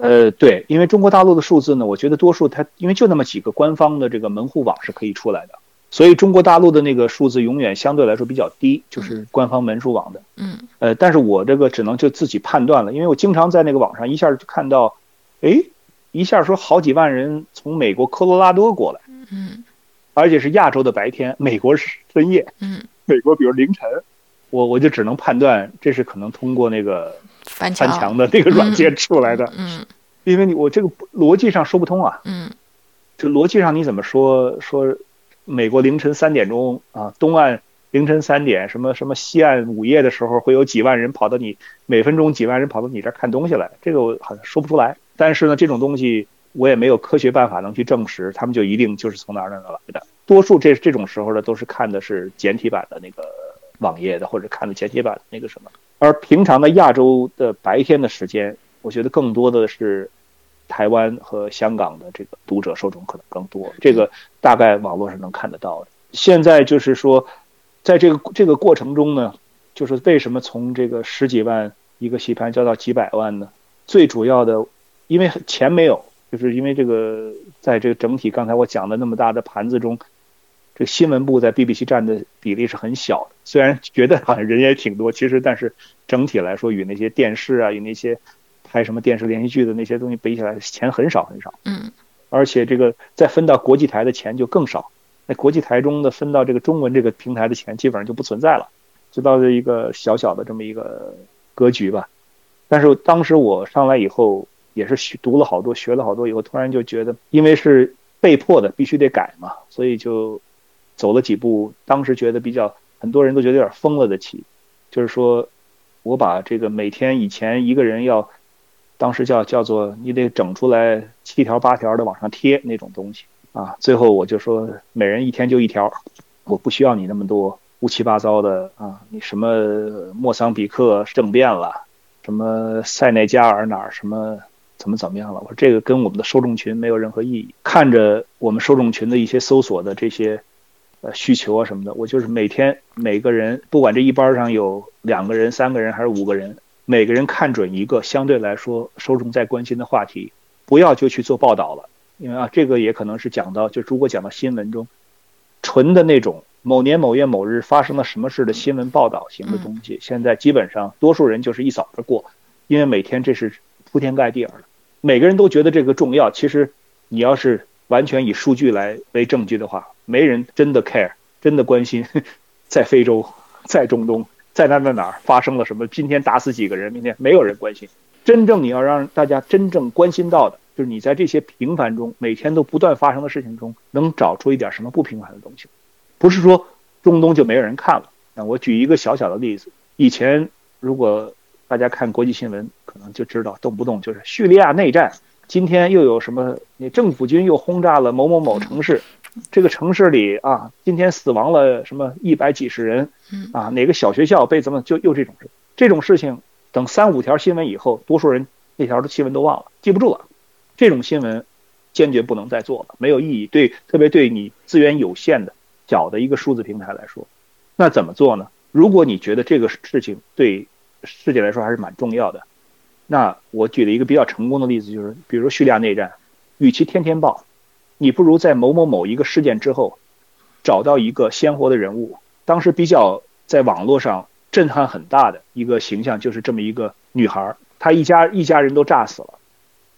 呃，对，因为中国大陆的数字呢，我觉得多数它因为就那么几个官方的这个门户网是可以出来的，所以中国大陆的那个数字永远相对来说比较低，就是官方门户网的。嗯。呃，但是我这个只能就自己判断了，因为我经常在那个网上一下就看到，哎，一下说好几万人从美国科罗拉多过来，嗯。而且是亚洲的白天，美国是深夜，嗯，美国比如凌晨，我我就只能判断这是可能通过那个翻墙。翻墙的那个软件出来的，嗯因为你我这个逻辑上说不通啊，嗯这逻辑上你怎么说说美国凌晨三点钟啊，东岸凌晨三点，什么什么西岸午夜的时候会有几万人跑到你每分钟几万人跑到你这儿看东西来，这个我好像说不出来。但是呢，这种东西我也没有科学办法能去证实，他们就一定就是从哪哪儿哪儿来的。多数这这种时候呢，都是看的是简体版的那个网页的，或者看的简体版那个什么。而平常的亚洲的白天的时间，我觉得更多的是台湾和香港的这个读者受众可能更多，这个大概网络上能看得到的。现在就是说，在这个这个过程中呢，就是为什么从这个十几万一个戏盘交到几百万呢？最主要的，因为钱没有，就是因为这个在这个整体刚才我讲的那么大的盘子中，这个新闻部在 BBC 占的比例是很小的。虽然觉得好像人也挺多，其实但是整体来说，与那些电视啊，与那些拍什么电视连续剧的那些东西比起来，钱很少很少。嗯而且这个再分到国际台的钱就更少。那国际台中的分到这个中文这个平台的钱，基本上就不存在了，就到了一个小小的这么一个格局吧。但是当时我上来以后，也是学读了好多，学了好多以后，突然就觉得，因为是被迫的，必须得改嘛，所以就走了几步。当时觉得比较，很多人都觉得有点疯了的棋，就是说我把这个每天以前一个人要，当时叫叫做你得整出来七条八条的往上贴那种东西啊，最后我就说每人一天就一条，我不需要你那么多乌七八糟的啊，你什么莫桑比克政变了，什么塞内加尔哪儿什么怎么怎么样了，我说这个跟我们的受众群没有任何意义。看着我们受众群的一些搜索的这些呃需求啊什么的，我就是每天每个人，不管这一班上有两个人、三个人还是五个人，每个人看准一个相对来说受众在关心的话题，不要就去做报道了，因为啊，这个也可能是讲到，就如果讲到新闻中，纯的那种某年某月某日发生了什么事的新闻报道型的东西，现在基本上多数人就是一扫而过，因为每天这是铺天盖地而的，每个人都觉得这个重要。其实你要是完全以数据来为证据的话，没人真的 care，真的关心 [LAUGHS] 在非洲、[LAUGHS] 在中东、在哪哪哪儿发生了什么，今天打死几个人，明天没有人关心。真正你要让大家真正关心到的，就是你在这些平凡中，每天都不断发生的事情中，能找出一点什么不平凡的东西。不是说中东就没有人看了。那我举一个小小的例子，以前如果大家看国际新闻，可能就知道，动不动就是叙利亚内战，今天又有什么，你政府军又轰炸了某某某城市，这个城市里啊，今天死亡了什么一百几十人，啊，哪个小学校被怎么就又这种事，这种事情，等三五条新闻以后，多数人那条的新闻都忘了，记不住了，这种新闻坚决不能再做了，没有意义，对，特别对你资源有限的。小的一个数字平台来说，那怎么做呢？如果你觉得这个事情对世界来说还是蛮重要的，那我举了一个比较成功的例子，就是比如叙利亚内战，与其天天报，你不如在某某某一个事件之后，找到一个鲜活的人物，当时比较在网络上震撼很大的一个形象，就是这么一个女孩，她一家一家人都炸死了，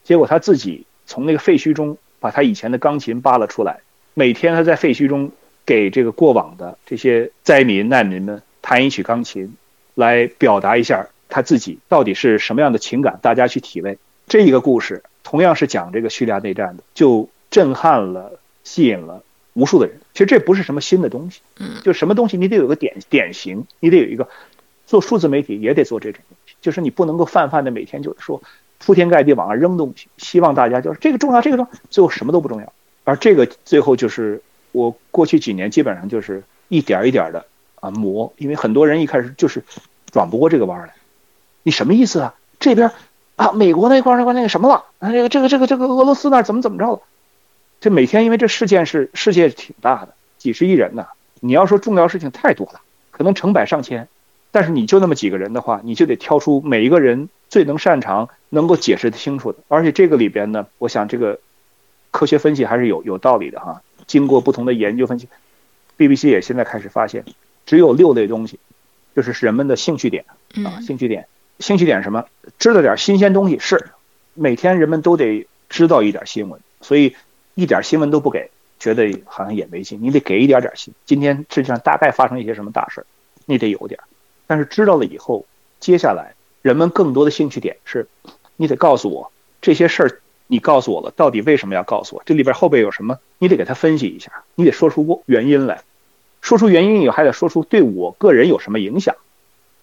结果她自己从那个废墟中把她以前的钢琴扒了出来，每天她在废墟中给这个过往的这些灾民难民们弹一曲钢琴，来表达一下她自己到底是什么样的情感，大家去体味。这一个故事同样是讲这个叙利亚内战的，就震撼了、吸引了无数的人。其实这不是什么新的东西，嗯，就什么东西你得有个典典型，你得有一个做数字媒体也得做这种东西，就是你不能够泛泛的每天就是说铺天盖地往上扔东西，希望大家就是这个重要，这个重要，最后什么都不重要。而这个最后就是我过去几年基本上就是一点一点的啊磨，因为很多人一开始就是转不过这个弯来，你什么意思啊？这边。啊，美国那块那块那个什么了？啊，这个这个这个这个俄罗斯那怎么怎么着了？这每天因为这事件是世界挺大的，几十亿人呢。你要说重要事情太多了，可能成百上千，但是你就那么几个人的话，你就得挑出每一个人最能擅长、能够解释得清楚的。而且这个里边呢，我想这个科学分析还是有有道理的哈。经过不同的研究分析，BBC 也现在开始发现，只有六类东西，就是人们的兴趣点啊，兴趣点。兴趣点什么？知道点新鲜东西是，每天人们都得知道一点新闻，所以一点新闻都不给，觉得好像也没劲。你得给一点点新。今天世界上大概发生一些什么大事儿，你得有点。但是知道了以后，接下来人们更多的兴趣点是，你得告诉我这些事儿，你告诉我了，到底为什么要告诉我？这里边后边有什么？你得给他分析一下，你得说出原因来，说出原因以后，还得说出对我个人有什么影响。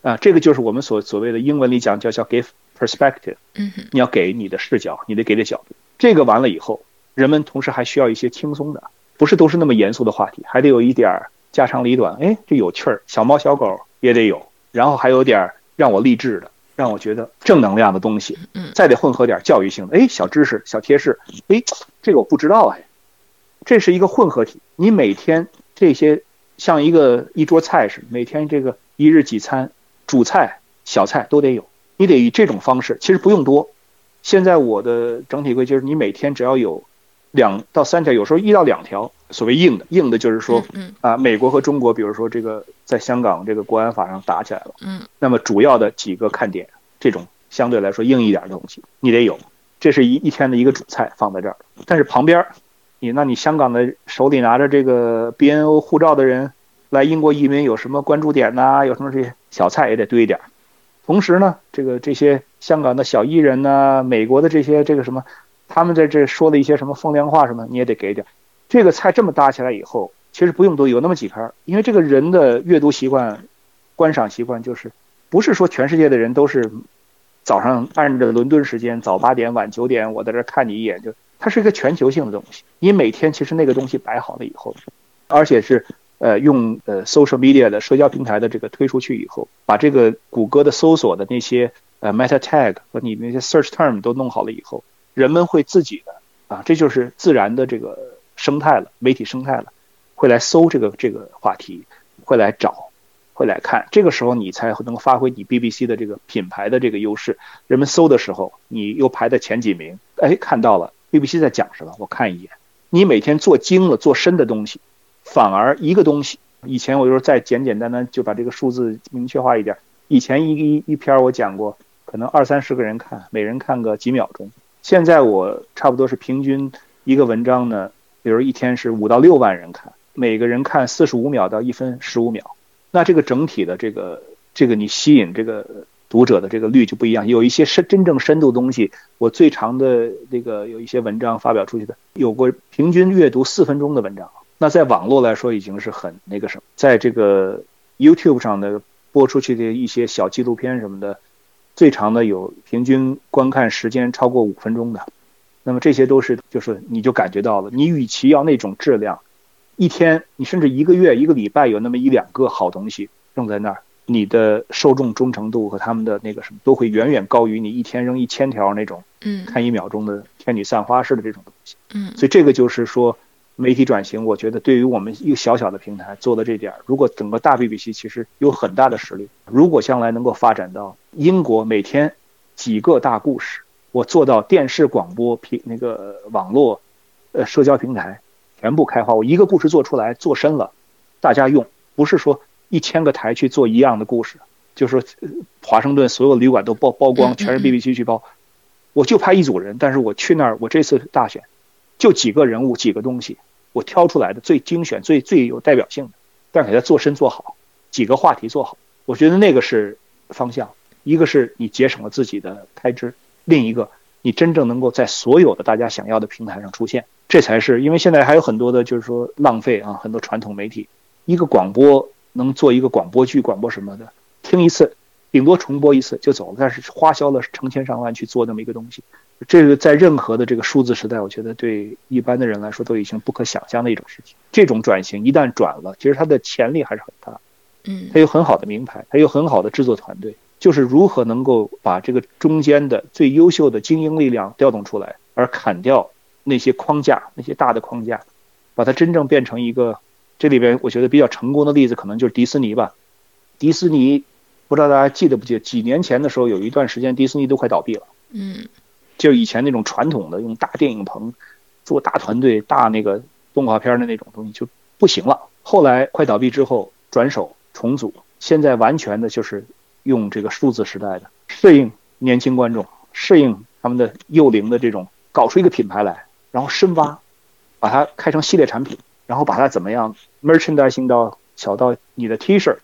啊，这个就是我们所所谓的英文里讲叫叫 give perspective，嗯，你要给你的视角，你得给的角度。这个完了以后，人们同时还需要一些轻松的，不是都是那么严肃的话题，还得有一点家长里短，哎，这有趣儿，小猫小狗也得有，然后还有点让我励志的，让我觉得正能量的东西，嗯，再得混合点教育性的，哎，小知识、小贴士，哎，这个我不知道哎，这是一个混合体。你每天这些像一个一桌菜似的，每天这个一日几餐。主菜、小菜都得有，你得以这种方式，其实不用多。现在我的整体规就是，你每天只要有两到三条，有时候一到两条，所谓硬的，硬的就是说，啊，美国和中国，比如说这个在香港这个国安法上打起来了，嗯，那么主要的几个看点，这种相对来说硬一点的东西，你得有，这是一一天的一个主菜放在这儿。但是旁边，你那你香港的手里拿着这个 BNO 护照的人。来英国移民有什么关注点呐？有什么这些小菜也得堆一点。同时呢，这个这些香港的小艺人呐，美国的这些这个什么，他们在这说了一些什么风凉话什么，你也得给点。这个菜这么搭起来以后，其实不用多，有那么几盘。因为这个人的阅读习惯、观赏习惯，就是不是说全世界的人都是早上按着伦敦时间早八点晚九点，我在这看你一眼，就它是一个全球性的东西。你每天其实那个东西摆好了以后，而且是。呃，用呃 social media 的社交平台的这个推出去以后，把这个谷歌的搜索的那些呃 meta tag 和你那些 search term 都弄好了以后，人们会自己的啊，这就是自然的这个生态了，媒体生态了，会来搜这个这个话题，会来找，会来看。这个时候你才能发挥你 BBC 的这个品牌的这个优势。人们搜的时候，你又排在前几名，哎，看到了 BBC 在讲什么，我看一眼。你每天做精了、做深的东西。反而一个东西，以前我就是再简简单单就把这个数字明确化一点。以前一一一篇我讲过，可能二三十个人看，每人看个几秒钟。现在我差不多是平均一个文章呢，比如一天是五到六万人看，每个人看四十五秒到一分十五秒。那这个整体的这个这个你吸引这个读者的这个率就不一样。有一些深真正深度东西，我最长的那个有一些文章发表出去的，有过平均阅读四分钟的文章。那在网络来说已经是很那个什么，在这个 YouTube 上的播出去的一些小纪录片什么的，最长的有平均观看时间超过五分钟的，那么这些都是就是你就感觉到了，你与其要那种质量，一天你甚至一个月一个礼拜有那么一两个好东西扔在那儿，你的受众忠诚度和他们的那个什么都会远远高于你一天扔一千条那种，嗯，看一秒钟的天女散花式的这种东西，嗯，所以这个就是说。媒体转型，我觉得对于我们一个小小的平台做的这点，如果整个大 BBC 其实有很大的实力。如果将来能够发展到英国每天几个大故事，我做到电视、广播、平那个网络、呃社交平台全部开花，我一个故事做出来做深了，大家用，不是说一千个台去做一样的故事，就说华盛顿所有旅馆都曝曝光，全是 BBC 去包。我就派一组人，但是我去那儿，我这次大选就几个人物、几个东西，我挑出来的最精选、最最有代表性的，但是给他做深做好，几个话题做好，我觉得那个是方向。一个是你节省了自己的开支，另一个你真正能够在所有的大家想要的平台上出现，这才是因为现在还有很多的就是说浪费啊，很多传统媒体一个广播能做一个广播剧、广播什么的，听一次。顶多重播一次就走了，但是花销了成千上万去做那么一个东西，这个在任何的这个数字时代，我觉得对一般的人来说都已经不可想象的一种事情。这种转型一旦转了，其实它的潜力还是很大。嗯，它有很好的名牌，它有很好的制作团队，就是如何能够把这个中间的最优秀的精英力量调动出来，而砍掉那些框架，那些大的框架，把它真正变成一个。这里边我觉得比较成功的例子，可能就是迪士尼吧，迪士尼。不知道大家记得不记得，几年前的时候有一段时间，迪士尼都快倒闭了。嗯，就以前那种传统的用大电影棚做大团队、大那个动画片的那种东西就不行了。后来快倒闭之后，转手重组，现在完全的就是用这个数字时代的适应年轻观众，适应他们的幼龄的这种，搞出一个品牌来，然后深挖，把它开成系列产品，然后把它怎么样 merchandising 到小到你的 T 恤。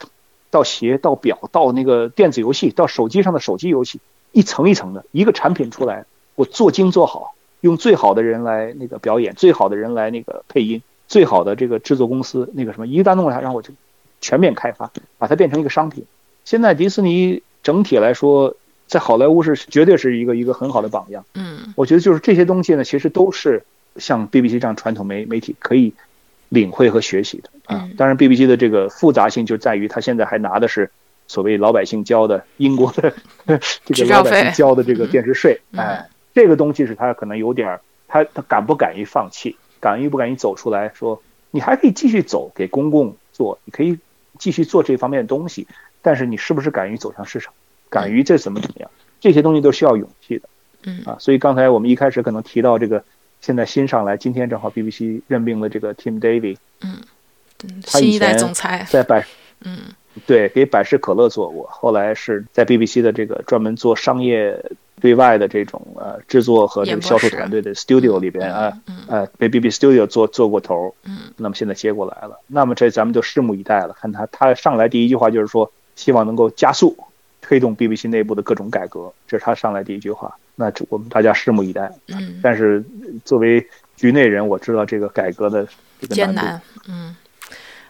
到鞋到表到那个电子游戏到手机上的手机游戏一层一层的一个产品出来，我做精做好，用最好的人来那个表演，最好的人来那个配音，最好的这个制作公司那个什么一旦弄来，然后我就全面开发，把它变成一个商品。现在迪士尼整体来说，在好莱坞是绝对是一个一个很好的榜样。嗯，我觉得就是这些东西呢，其实都是像 BBC 这样传统媒媒体可以。领会和学习的啊，当然，BBC 的这个复杂性就在于它现在还拿的是所谓老百姓交的英国的 [LAUGHS] 这个老百姓交的这个电视税，哎，这个东西是他可能有点儿，他他敢不敢于放弃，敢于不敢于走出来说，你还可以继续走给公共做，你可以继续做这方面的东西，但是你是不是敢于走向市场，敢于这怎么怎么样，这些东西都需要勇气的，嗯。啊，所以刚才我们一开始可能提到这个。现在新上来，今天正好 BBC 任命了这个 Tim David，嗯，新一代总裁在百，嗯，对，给百事可乐做过，后来是在 BBC 的这个专门做商业对外的这种呃制作和这个销售团队的 Studio 里边啊，呃，被 BBC Studio 做做过头，嗯，那么现在接过来了，那么这咱们就拭目以待了，看他他上来第一句话就是说，希望能够加速推动 BBC 内部的各种改革，这是他上来第一句话。那我们大家拭目以待。嗯，但是作为局内人，我知道这个改革的这个艰难。嗯，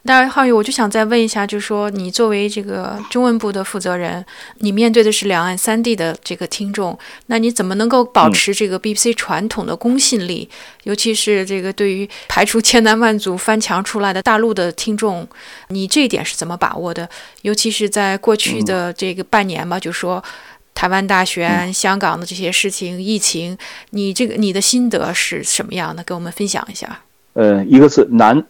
当然，浩宇，我就想再问一下，就是说，你作为这个中文部的负责人，你面对的是两岸三地的这个听众，那你怎么能够保持这个 BBC 传统的公信力？尤其是这个对于排除千难万阻翻墙出来的大陆的听众，你这一点是怎么把握的？尤其是在过去的这个半年吧，就说。台湾大选、香港的这些事情、疫情，你这个你的心得是什么样的？跟我们分享一下。呃，一个是难，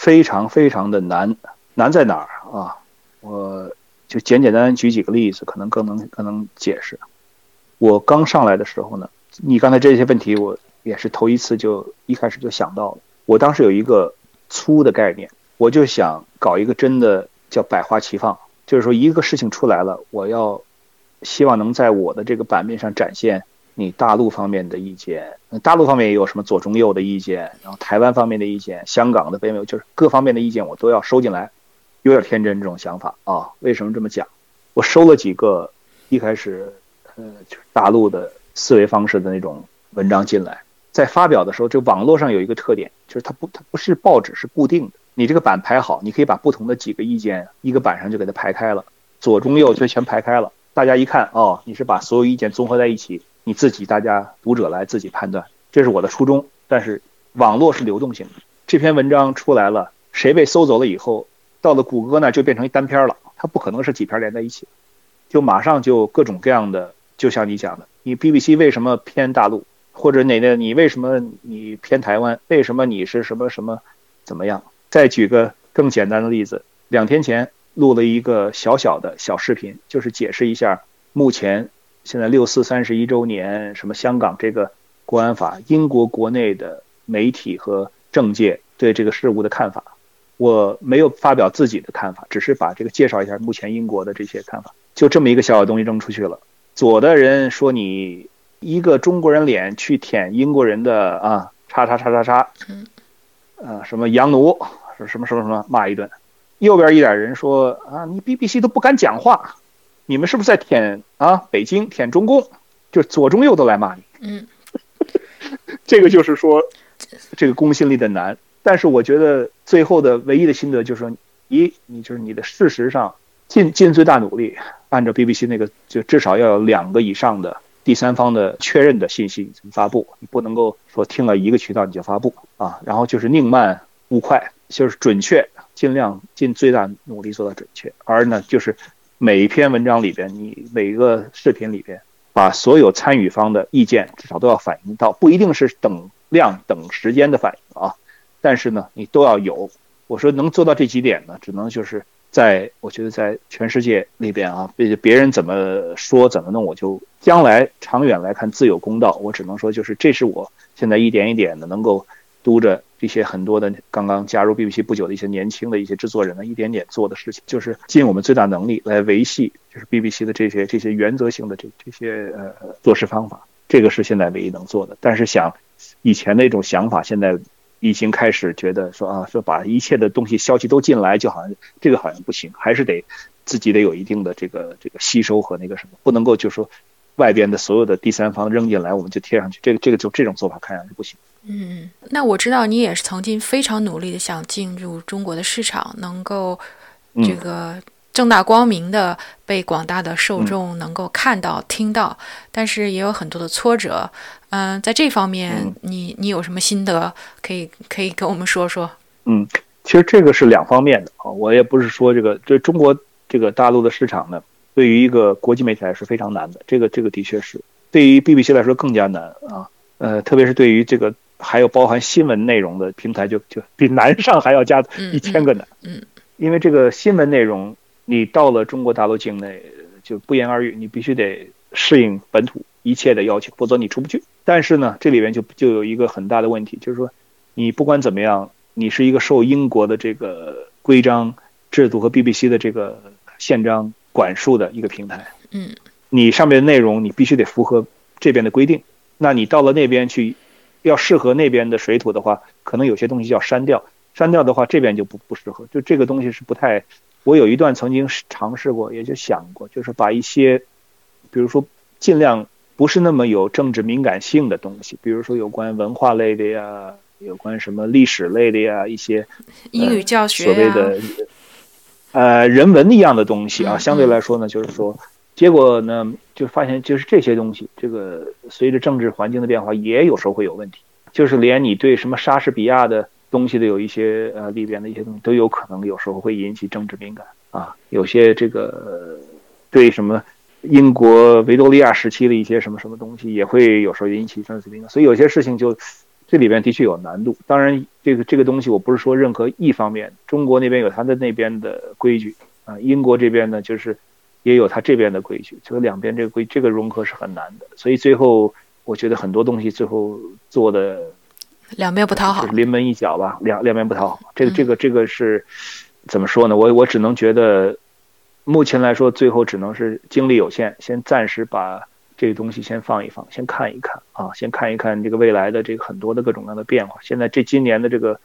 非常非常的难。难在哪儿啊？我就简简单单举几个例子，可能更能更能解释。我刚上来的时候呢，你刚才这些问题，我也是头一次就一开始就想到了。我当时有一个粗的概念，我就想搞一个真的叫百花齐放，就是说一个事情出来了，我要。希望能在我的这个版面上展现你大陆方面的意见，大陆方面也有什么左中右的意见，然后台湾方面的意见，香港的北美就是各方面的意见，我都要收进来。有点天真这种想法啊？为什么这么讲？我收了几个一开始，呃，就是大陆的思维方式的那种文章进来，在发表的时候，这网络上有一个特点，就是它不它不是报纸是固定的，你这个版排好，你可以把不同的几个意见一个版上就给它排开了，左中右就全排开了。大家一看，哦，你是把所有意见综合在一起，你自己大家读者来自己判断，这是我的初衷。但是网络是流动性的，这篇文章出来了，谁被搜走了以后，到了谷歌呢就变成一单篇了，它不可能是几篇连在一起，就马上就各种各样的，就像你讲的，你 BBC 为什么偏大陆，或者哪个你为什么你偏台湾，为什么你是什么什么怎么样？再举个更简单的例子，两天前。录了一个小小的小视频，就是解释一下目前现在六四三十一周年，什么香港这个国安法，英国国内的媒体和政界对这个事物的看法。我没有发表自己的看法，只是把这个介绍一下目前英国的这些看法。就这么一个小小东西扔出去了。左的人说你一个中国人脸去舔英国人的啊，叉叉叉叉叉，嗯，呃，什么洋奴，什么什么什么骂一顿。右边一点人说啊，你 BBC 都不敢讲话，你们是不是在舔啊北京舔中共？就左中右都来骂你。嗯，[LAUGHS] 这个就是说这个公信力的难。但是我觉得最后的唯一的心得就是说，一你就是你的事实上尽尽最大努力，按照 BBC 那个就至少要有两个以上的第三方的确认的信息发布，你不能够说听了一个渠道你就发布啊。然后就是宁慢勿快，就是准确，尽量尽最大努力做到准确。而呢，就是每一篇文章里边，你每一个视频里边，把所有参与方的意见至少都要反映到，不一定是等量等时间的反应啊。但是呢，你都要有。我说能做到这几点呢，只能就是在我觉得在全世界里边啊，别别人怎么说怎么弄，我就将来长远来看自有公道。我只能说，就是这是我现在一点一点的能够督着这些很多的刚刚加入 BBC 不久的一些年轻的一些制作人呢，一点点做的事情，就是尽我们最大能力来维系，就是 BBC 的这些这些原则性的这这些呃做事方法。这个是现在唯一能做的。但是想以前那种想法，现在。已经开始觉得说啊，说把一切的东西消息都进来，就好像这个好像不行，还是得自己得有一定的这个这个吸收和那个什么，不能够就说外边的所有的第三方扔进来，我们就贴上去，这个这个就这种做法看上去不行。嗯，那我知道你也是曾经非常努力的想进入中国的市场，能够这个。正大光明的被广大的受众能够看到、听到，但是也有很多的挫折。嗯，在这方面，你你有什么心得可以可以跟我们说说？嗯，其实这个是两方面的啊，我也不是说这个对中国这个大陆的市场呢，对于一个国际媒体来说非常难的，这个这个的确是对于 BBC 来说更加难啊。呃，特别是对于这个还有包含新闻内容的平台，就就比南上还要加一千个呢。嗯，因为这个新闻内容。你到了中国大陆境内，就不言而喻，你必须得适应本土一切的要求，否则你出不去。但是呢，这里边就就有一个很大的问题，就是说，你不管怎么样，你是一个受英国的这个规章制度和 BBC 的这个宪章管束的一个平台。嗯，你上面的内容你必须得符合这边的规定。那你到了那边去，要适合那边的水土的话，可能有些东西要删掉。删掉的话，这边就不不适合。就这个东西是不太。我有一段曾经尝试过，也就想过，就是把一些，比如说尽量不是那么有政治敏感性的东西，比如说有关文化类的呀，有关什么历史类的呀，一些英语教学所谓的呃人文一样的东西啊，相对来说呢，就是说，结果呢，就发现就是这些东西，这个随着政治环境的变化，也有时候会有问题，就是连你对什么莎士比亚的。东西的有一些呃里边的一些东西都有可能有时候会引起政治敏感啊，有些这个对什么英国维多利亚时期的一些什么什么东西也会有时候引起政治敏感，所以有些事情就这里边的确有难度。当然，这个这个东西我不是说任何一方面，中国那边有他的那边的规矩啊，英国这边呢就是也有他这边的规矩，这个两边这个规这个融合是很难的，所以最后我觉得很多东西最后做的。两边不讨好，临门一脚吧，两两边不讨好。这个这个这个是怎么说呢？我我只能觉得，目前来说，最后只能是精力有限，先暂时把这个东西先放一放，先看一看啊，先看一看这个未来的这个很多的各种各样的变化。现在这今年的这个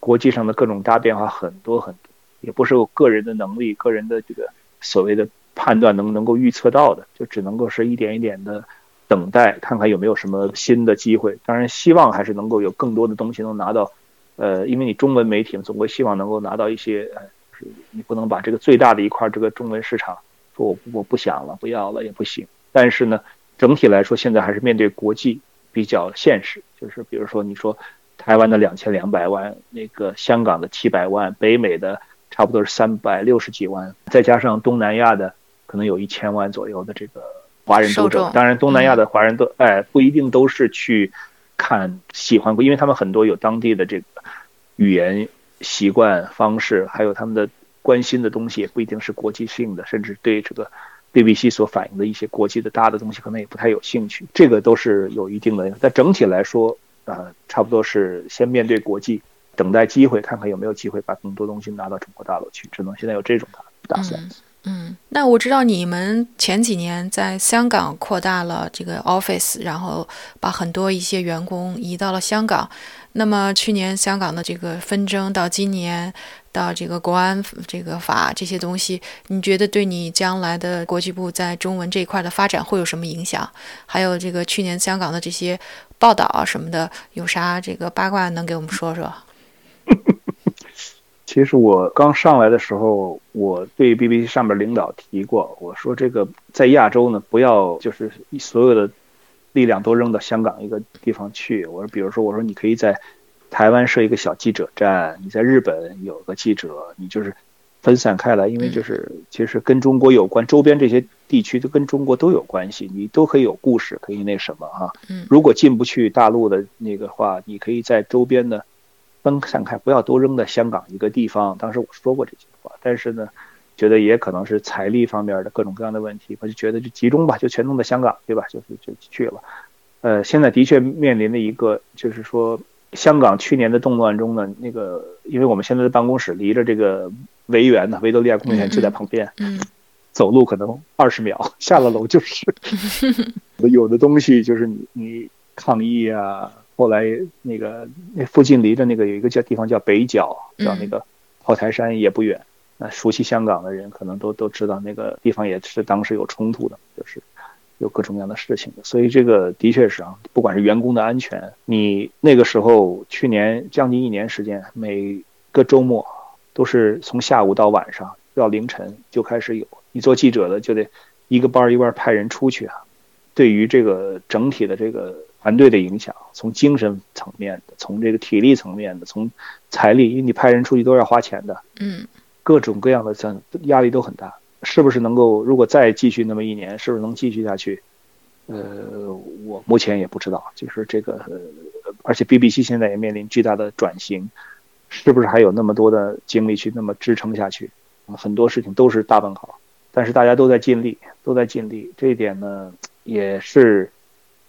国际上的各种大变化很多很多，也不是我个人的能力、个人的这个所谓的判断能能够预测到的，就只能够是一点一点的。等待看看有没有什么新的机会，当然希望还是能够有更多的东西能拿到，呃，因为你中文媒体总归希望能够拿到一些，呃，就是你不能把这个最大的一块这个中文市场说我我不想了不要了也不行。但是呢，整体来说现在还是面对国际比较现实，就是比如说你说台湾的两千两百万，那个香港的七百万，北美的差不多是三百六十几万，再加上东南亚的可能有一千万左右的这个。华人读者，当然东南亚的华人都哎不一定都是去看喜欢过，因为他们很多有当地的这个语言习惯方式，还有他们的关心的东西也不一定是国际性的，甚至对这个 BBC 所反映的一些国际的大的东西可能也不太有兴趣，这个都是有一定的。但整体来说，啊，差不多是先面对国际，等待机会，看看有没有机会把更多东西拿到中国大陆去，只能现在有这种打打算。嗯，嗯那我知道你们前几年在香港扩大了这个 office，然后把很多一些员工移到了香港。那么去年香港的这个纷争，到今年到这个国安这个法这些东西，你觉得对你将来的国际部在中文这一块的发展会有什么影响？还有这个去年香港的这些报道啊什么的，有啥这个八卦能给我们说说？其实我刚上来的时候，我对 BBC 上面领导提过，我说这个在亚洲呢，不要就是所有的力量都扔到香港一个地方去。我说，比如说，我说你可以在台湾设一个小记者站，你在日本有个记者，你就是分散开来，因为就是其实跟中国有关，周边这些地区都跟中国都有关系，你都可以有故事，可以那什么哈。如果进不去大陆的那个话，你可以在周边的。分散开，不要都扔在香港一个地方。当时我说过这句话，但是呢，觉得也可能是财力方面的各种各样的问题，我就觉得就集中吧，就全弄在香港，对吧？就是就去了。呃，现在的确面临的一个就是说，香港去年的动乱中呢，那个因为我们现在的办公室离着这个维园呢，维多利亚公园就在旁边，嗯，走路可能二十秒，下了楼就是。[LAUGHS] 有的东西就是你你抗议啊。后来那个那附近离着那个有一个叫地方叫北角，叫那个炮台山也不远。那熟悉香港的人可能都都知道那个地方也是当时有冲突的，就是有各种各样的事情的。所以这个的确是啊，不管是员工的安全，你那个时候去年将近一年时间，每个周末都是从下午到晚上到凌晨就开始有。你做记者的就得一个班一个班派人出去啊。对于这个整体的这个。团队的影响，从精神层面的，从这个体力层面的，从财力，因为你派人出去都要花钱的，嗯，各种各样的像压力都很大，是不是能够如果再继续那么一年，是不是能继续下去？呃，我目前也不知道，就是这个，而且 BBC 现在也面临巨大的转型，是不是还有那么多的精力去那么支撑下去？很多事情都是大问号，但是大家都在尽力，都在尽力，这一点呢，也是。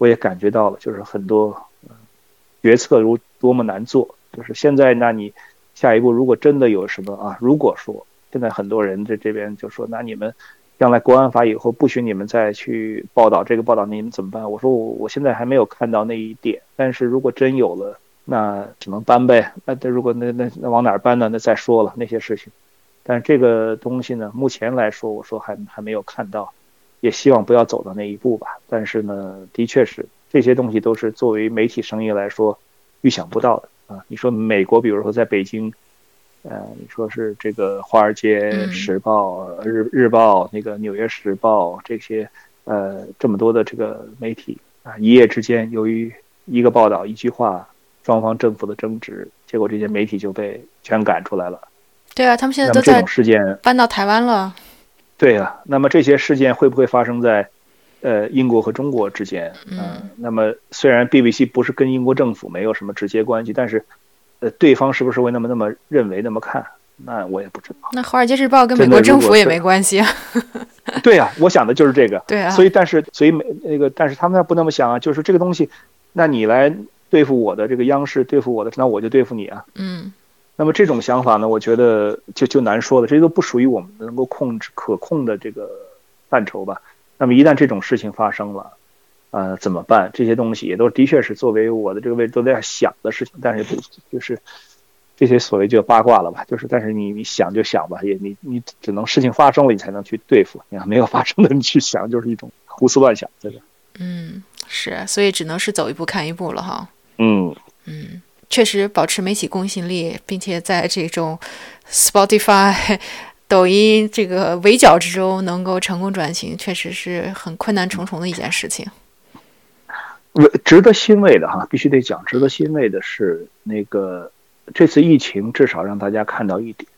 我也感觉到了，就是很多决策如多么难做。就是现在，那你下一步如果真的有什么啊？如果说现在很多人在这边就说，那你们将来国安法以后不许你们再去报道这个报道，你们怎么办？我说我我现在还没有看到那一点。但是如果真有了，那只能搬呗。那如果那那那往哪儿搬呢？那再说了那些事情。但是这个东西呢，目前来说，我说还还没有看到。也希望不要走到那一步吧。但是呢，的确是这些东西都是作为媒体生意来说预想不到的啊。你说美国，比如说在北京，呃，你说是这个《华尔街时报》、日日报、那个《纽约时报》这些，呃，这么多的这个媒体啊，一夜之间由于一个报道、一句话，双方政府的争执，结果这些媒体就被全赶出来了。对啊，他们现在都在事件搬到台湾了。对啊，那么这些事件会不会发生在，呃，英国和中国之间？嗯，那么虽然 BBC 不是跟英国政府没有什么直接关系，但是，呃，对方是不是会那么那么认为那么看？那我也不知道。那《华尔街日报》跟美国政府也没关系啊。[LAUGHS] 对呀，我想的就是这个。[LAUGHS] 对啊。所以，但是，所以美那个，但是他们不那么想啊，就是这个东西，那你来对付我的这个央视，对付我的，那我就对付你啊。嗯。那么这种想法呢，我觉得就就难说了，这都不属于我们能够控制可控的这个范畴吧。那么一旦这种事情发生了，呃，怎么办？这些东西也都的确是作为我的这个位置都在想的事情，但是就是这些所谓就八卦了吧，就是但是你你想就想吧，也你你只能事情发生了你才能去对付，你看没有发生的你去想就是一种胡思乱想，对吧？嗯，是，所以只能是走一步看一步了哈。嗯嗯。确实保持媒体公信力，并且在这种 Spotify、[LAUGHS] 抖音这个围剿之中能够成功转型，确实是很困难重重的一件事情。值得欣慰的哈，必须得讲，值得欣慰的是，那个这次疫情至少让大家看到一点，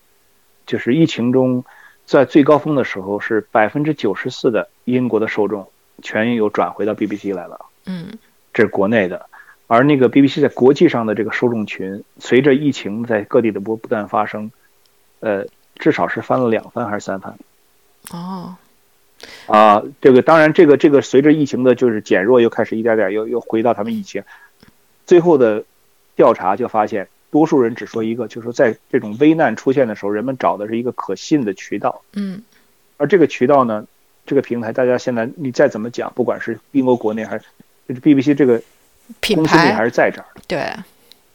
就是疫情中在最高峰的时候，是百分之九十四的英国的受众全又转回到 BBC 来了。嗯，这是国内的。而那个 BBC 在国际上的这个受众群，随着疫情在各地的不不断发生，呃，至少是翻了两番还是三番？哦，啊，这个当然，这个这个随着疫情的就是减弱，又开始一点点又又回到他们以前。最后的调查就发现，多数人只说一个，就是说在这种危难出现的时候，人们找的是一个可信的渠道。嗯，而这个渠道呢，这个平台，大家现在你再怎么讲，不管是英国国内还是就是 BBC 这个品公信力还是在这儿的。对，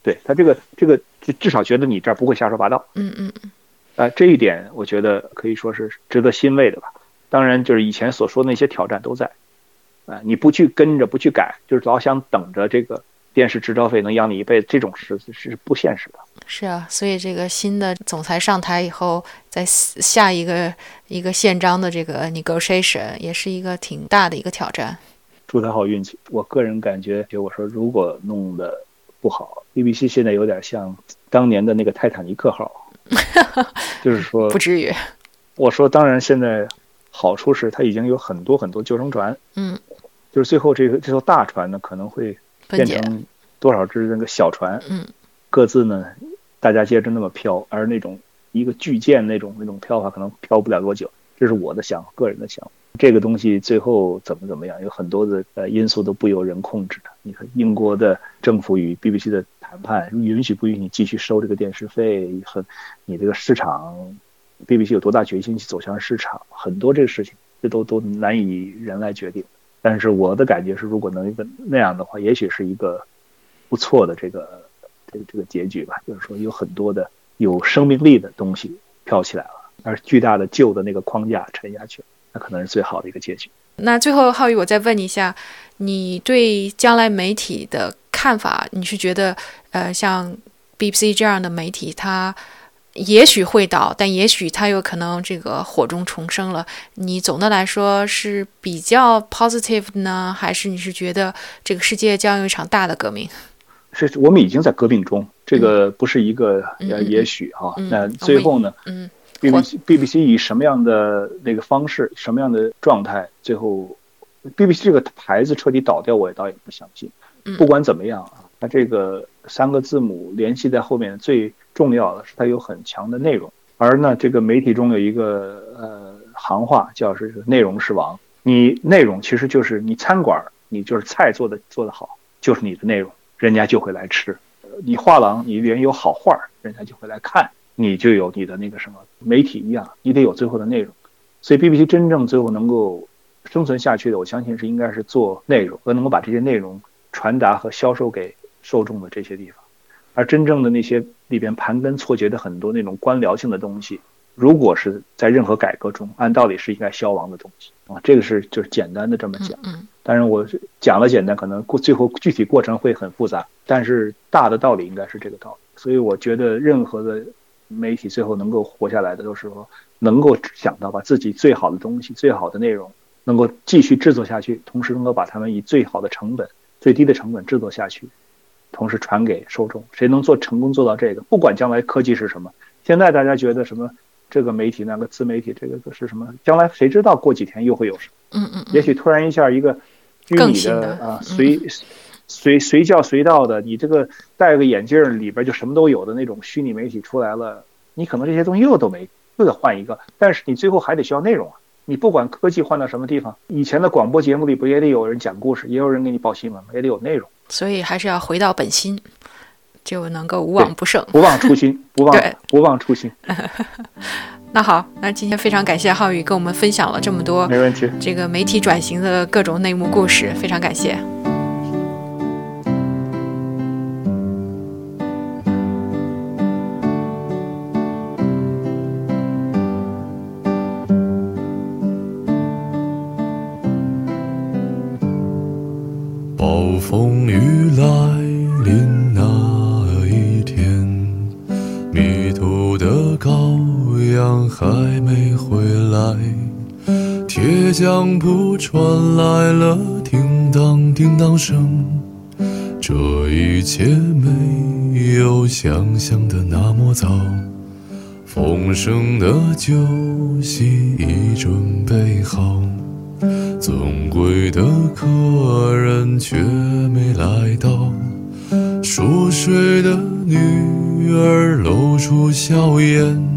对他这个这个就至少觉得你这儿不会瞎说八道。嗯嗯啊，这一点我觉得可以说是值得欣慰的吧。当然，就是以前所说的那些挑战都在，啊，你不去跟着，不去改，就是老想等着这个电视执照费能养你一辈子，这种事是不现实的。是啊，所以这个新的总裁上台以后，在下一个一个宪章的这个 negotiation 也是一个挺大的一个挑战。祝他好运气。我个人感觉，就我说，如果弄得不好，BBC 现在有点像当年的那个泰坦尼克号，[LAUGHS] 就是说不，至于，我说当然现在好处是它已经有很多很多救生船，嗯，就是最后这个这艘大船呢可能会，变成多少只那个小船，嗯，各自呢大家接着那么飘，而那种一个巨舰那种那种飘法可能飘不了多久，这是我的想个人的想法。这个东西最后怎么怎么样，有很多的呃因素都不由人控制的。你看英国的政府与 BBC 的谈判，允许不允许你继续收这个电视费，和你这个市场，BBC 有多大决心去走向市场，很多这个事情，这都都难以人来决定。但是我的感觉是，如果能一个那样的话，也许是一个不错的这个这个这个结局吧。就是说，有很多的有生命力的东西飘起来了，而巨大的旧的那个框架沉下去了，那可能是最好的一个结局。那最后，浩宇，我再问你一下，你对将来媒体的看法？你是觉得，呃，像 BBC 这样的媒体，它也许会倒，但也许它有可能这个火中重生了。你总的来说是比较 positive 呢，还是你是觉得这个世界将有一场大的革命？是我们已经在革命中，这个不是一个呃，也许哈、嗯那最后呢嗯，BBC BBC 以什么样的那个方式，什么样的状态，最后 BBC 这个牌子彻底倒掉，我也倒也不相信。嗯不管怎么样啊，它这个三个字母联系在后面，最重要的是它有很强的内容。而呢，这个媒体中有一个呃行话叫是内容是王。你内容其实就是你餐馆儿，你就是菜做的做得好，就是你的内容，人家就会来吃。呃你画廊，你里面有好画儿，人家就会来看，你就有你的那个什么媒体一样，你得有最后的内容。所以 BBC 真正最后能够生存下去的，我相信是应该是做内容和能够把这些内容传达和销售给受众的这些地方。而真正的那些里边盘根错节的很多那种官僚性的东西，如果是在任何改革中，按道理是应该消亡的东西啊。这个是就是简单的这么讲。嗯当然，我是讲了简单，可能过最后具体过程会很复杂，但是大的道理应该是这个道理。所以我觉得任何的媒体最后能够活下来的，都是说能够想到把自己最好的东西、最好的内容能够继续制作下去，同时能够把它们以最好的成本、最低的成本制作下去，同时传给受众。谁能做成功做到这个，不管将来科技是什么，现在大家觉得什么这个媒体那个自媒体这个是什么，将来谁知道过几天又会有什么？嗯嗯也许突然一下一个虚拟的啊嗯随随随叫随到的，你这个戴个眼镜儿里边就什么都有的那种虚拟媒体出来了，你可能这些东西又都没，又得换一个，但是你最后还得需要内容啊。你不管科技换到什么地方，以前的广播节目里不也得有人讲故事，也有人给你报新闻吗？也得有内容，所以还是要回到本心，就能够无往不胜。不忘初心，不忘对不忘初心，[LAUGHS] 那好，那今天非常感谢浩宇跟我们分享了这么多没问题。这个媒体转型的各种内幕故事，非常感谢。铁匠铺传来了叮当叮当声。这一切没有想象的那么早，丰盛的酒席已准备好。尊贵的客人却没来到，熟睡的女儿露出笑颜。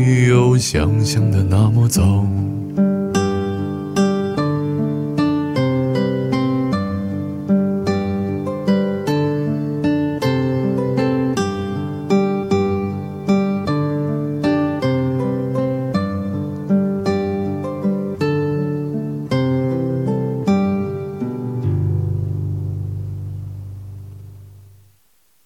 有想象的那么糟。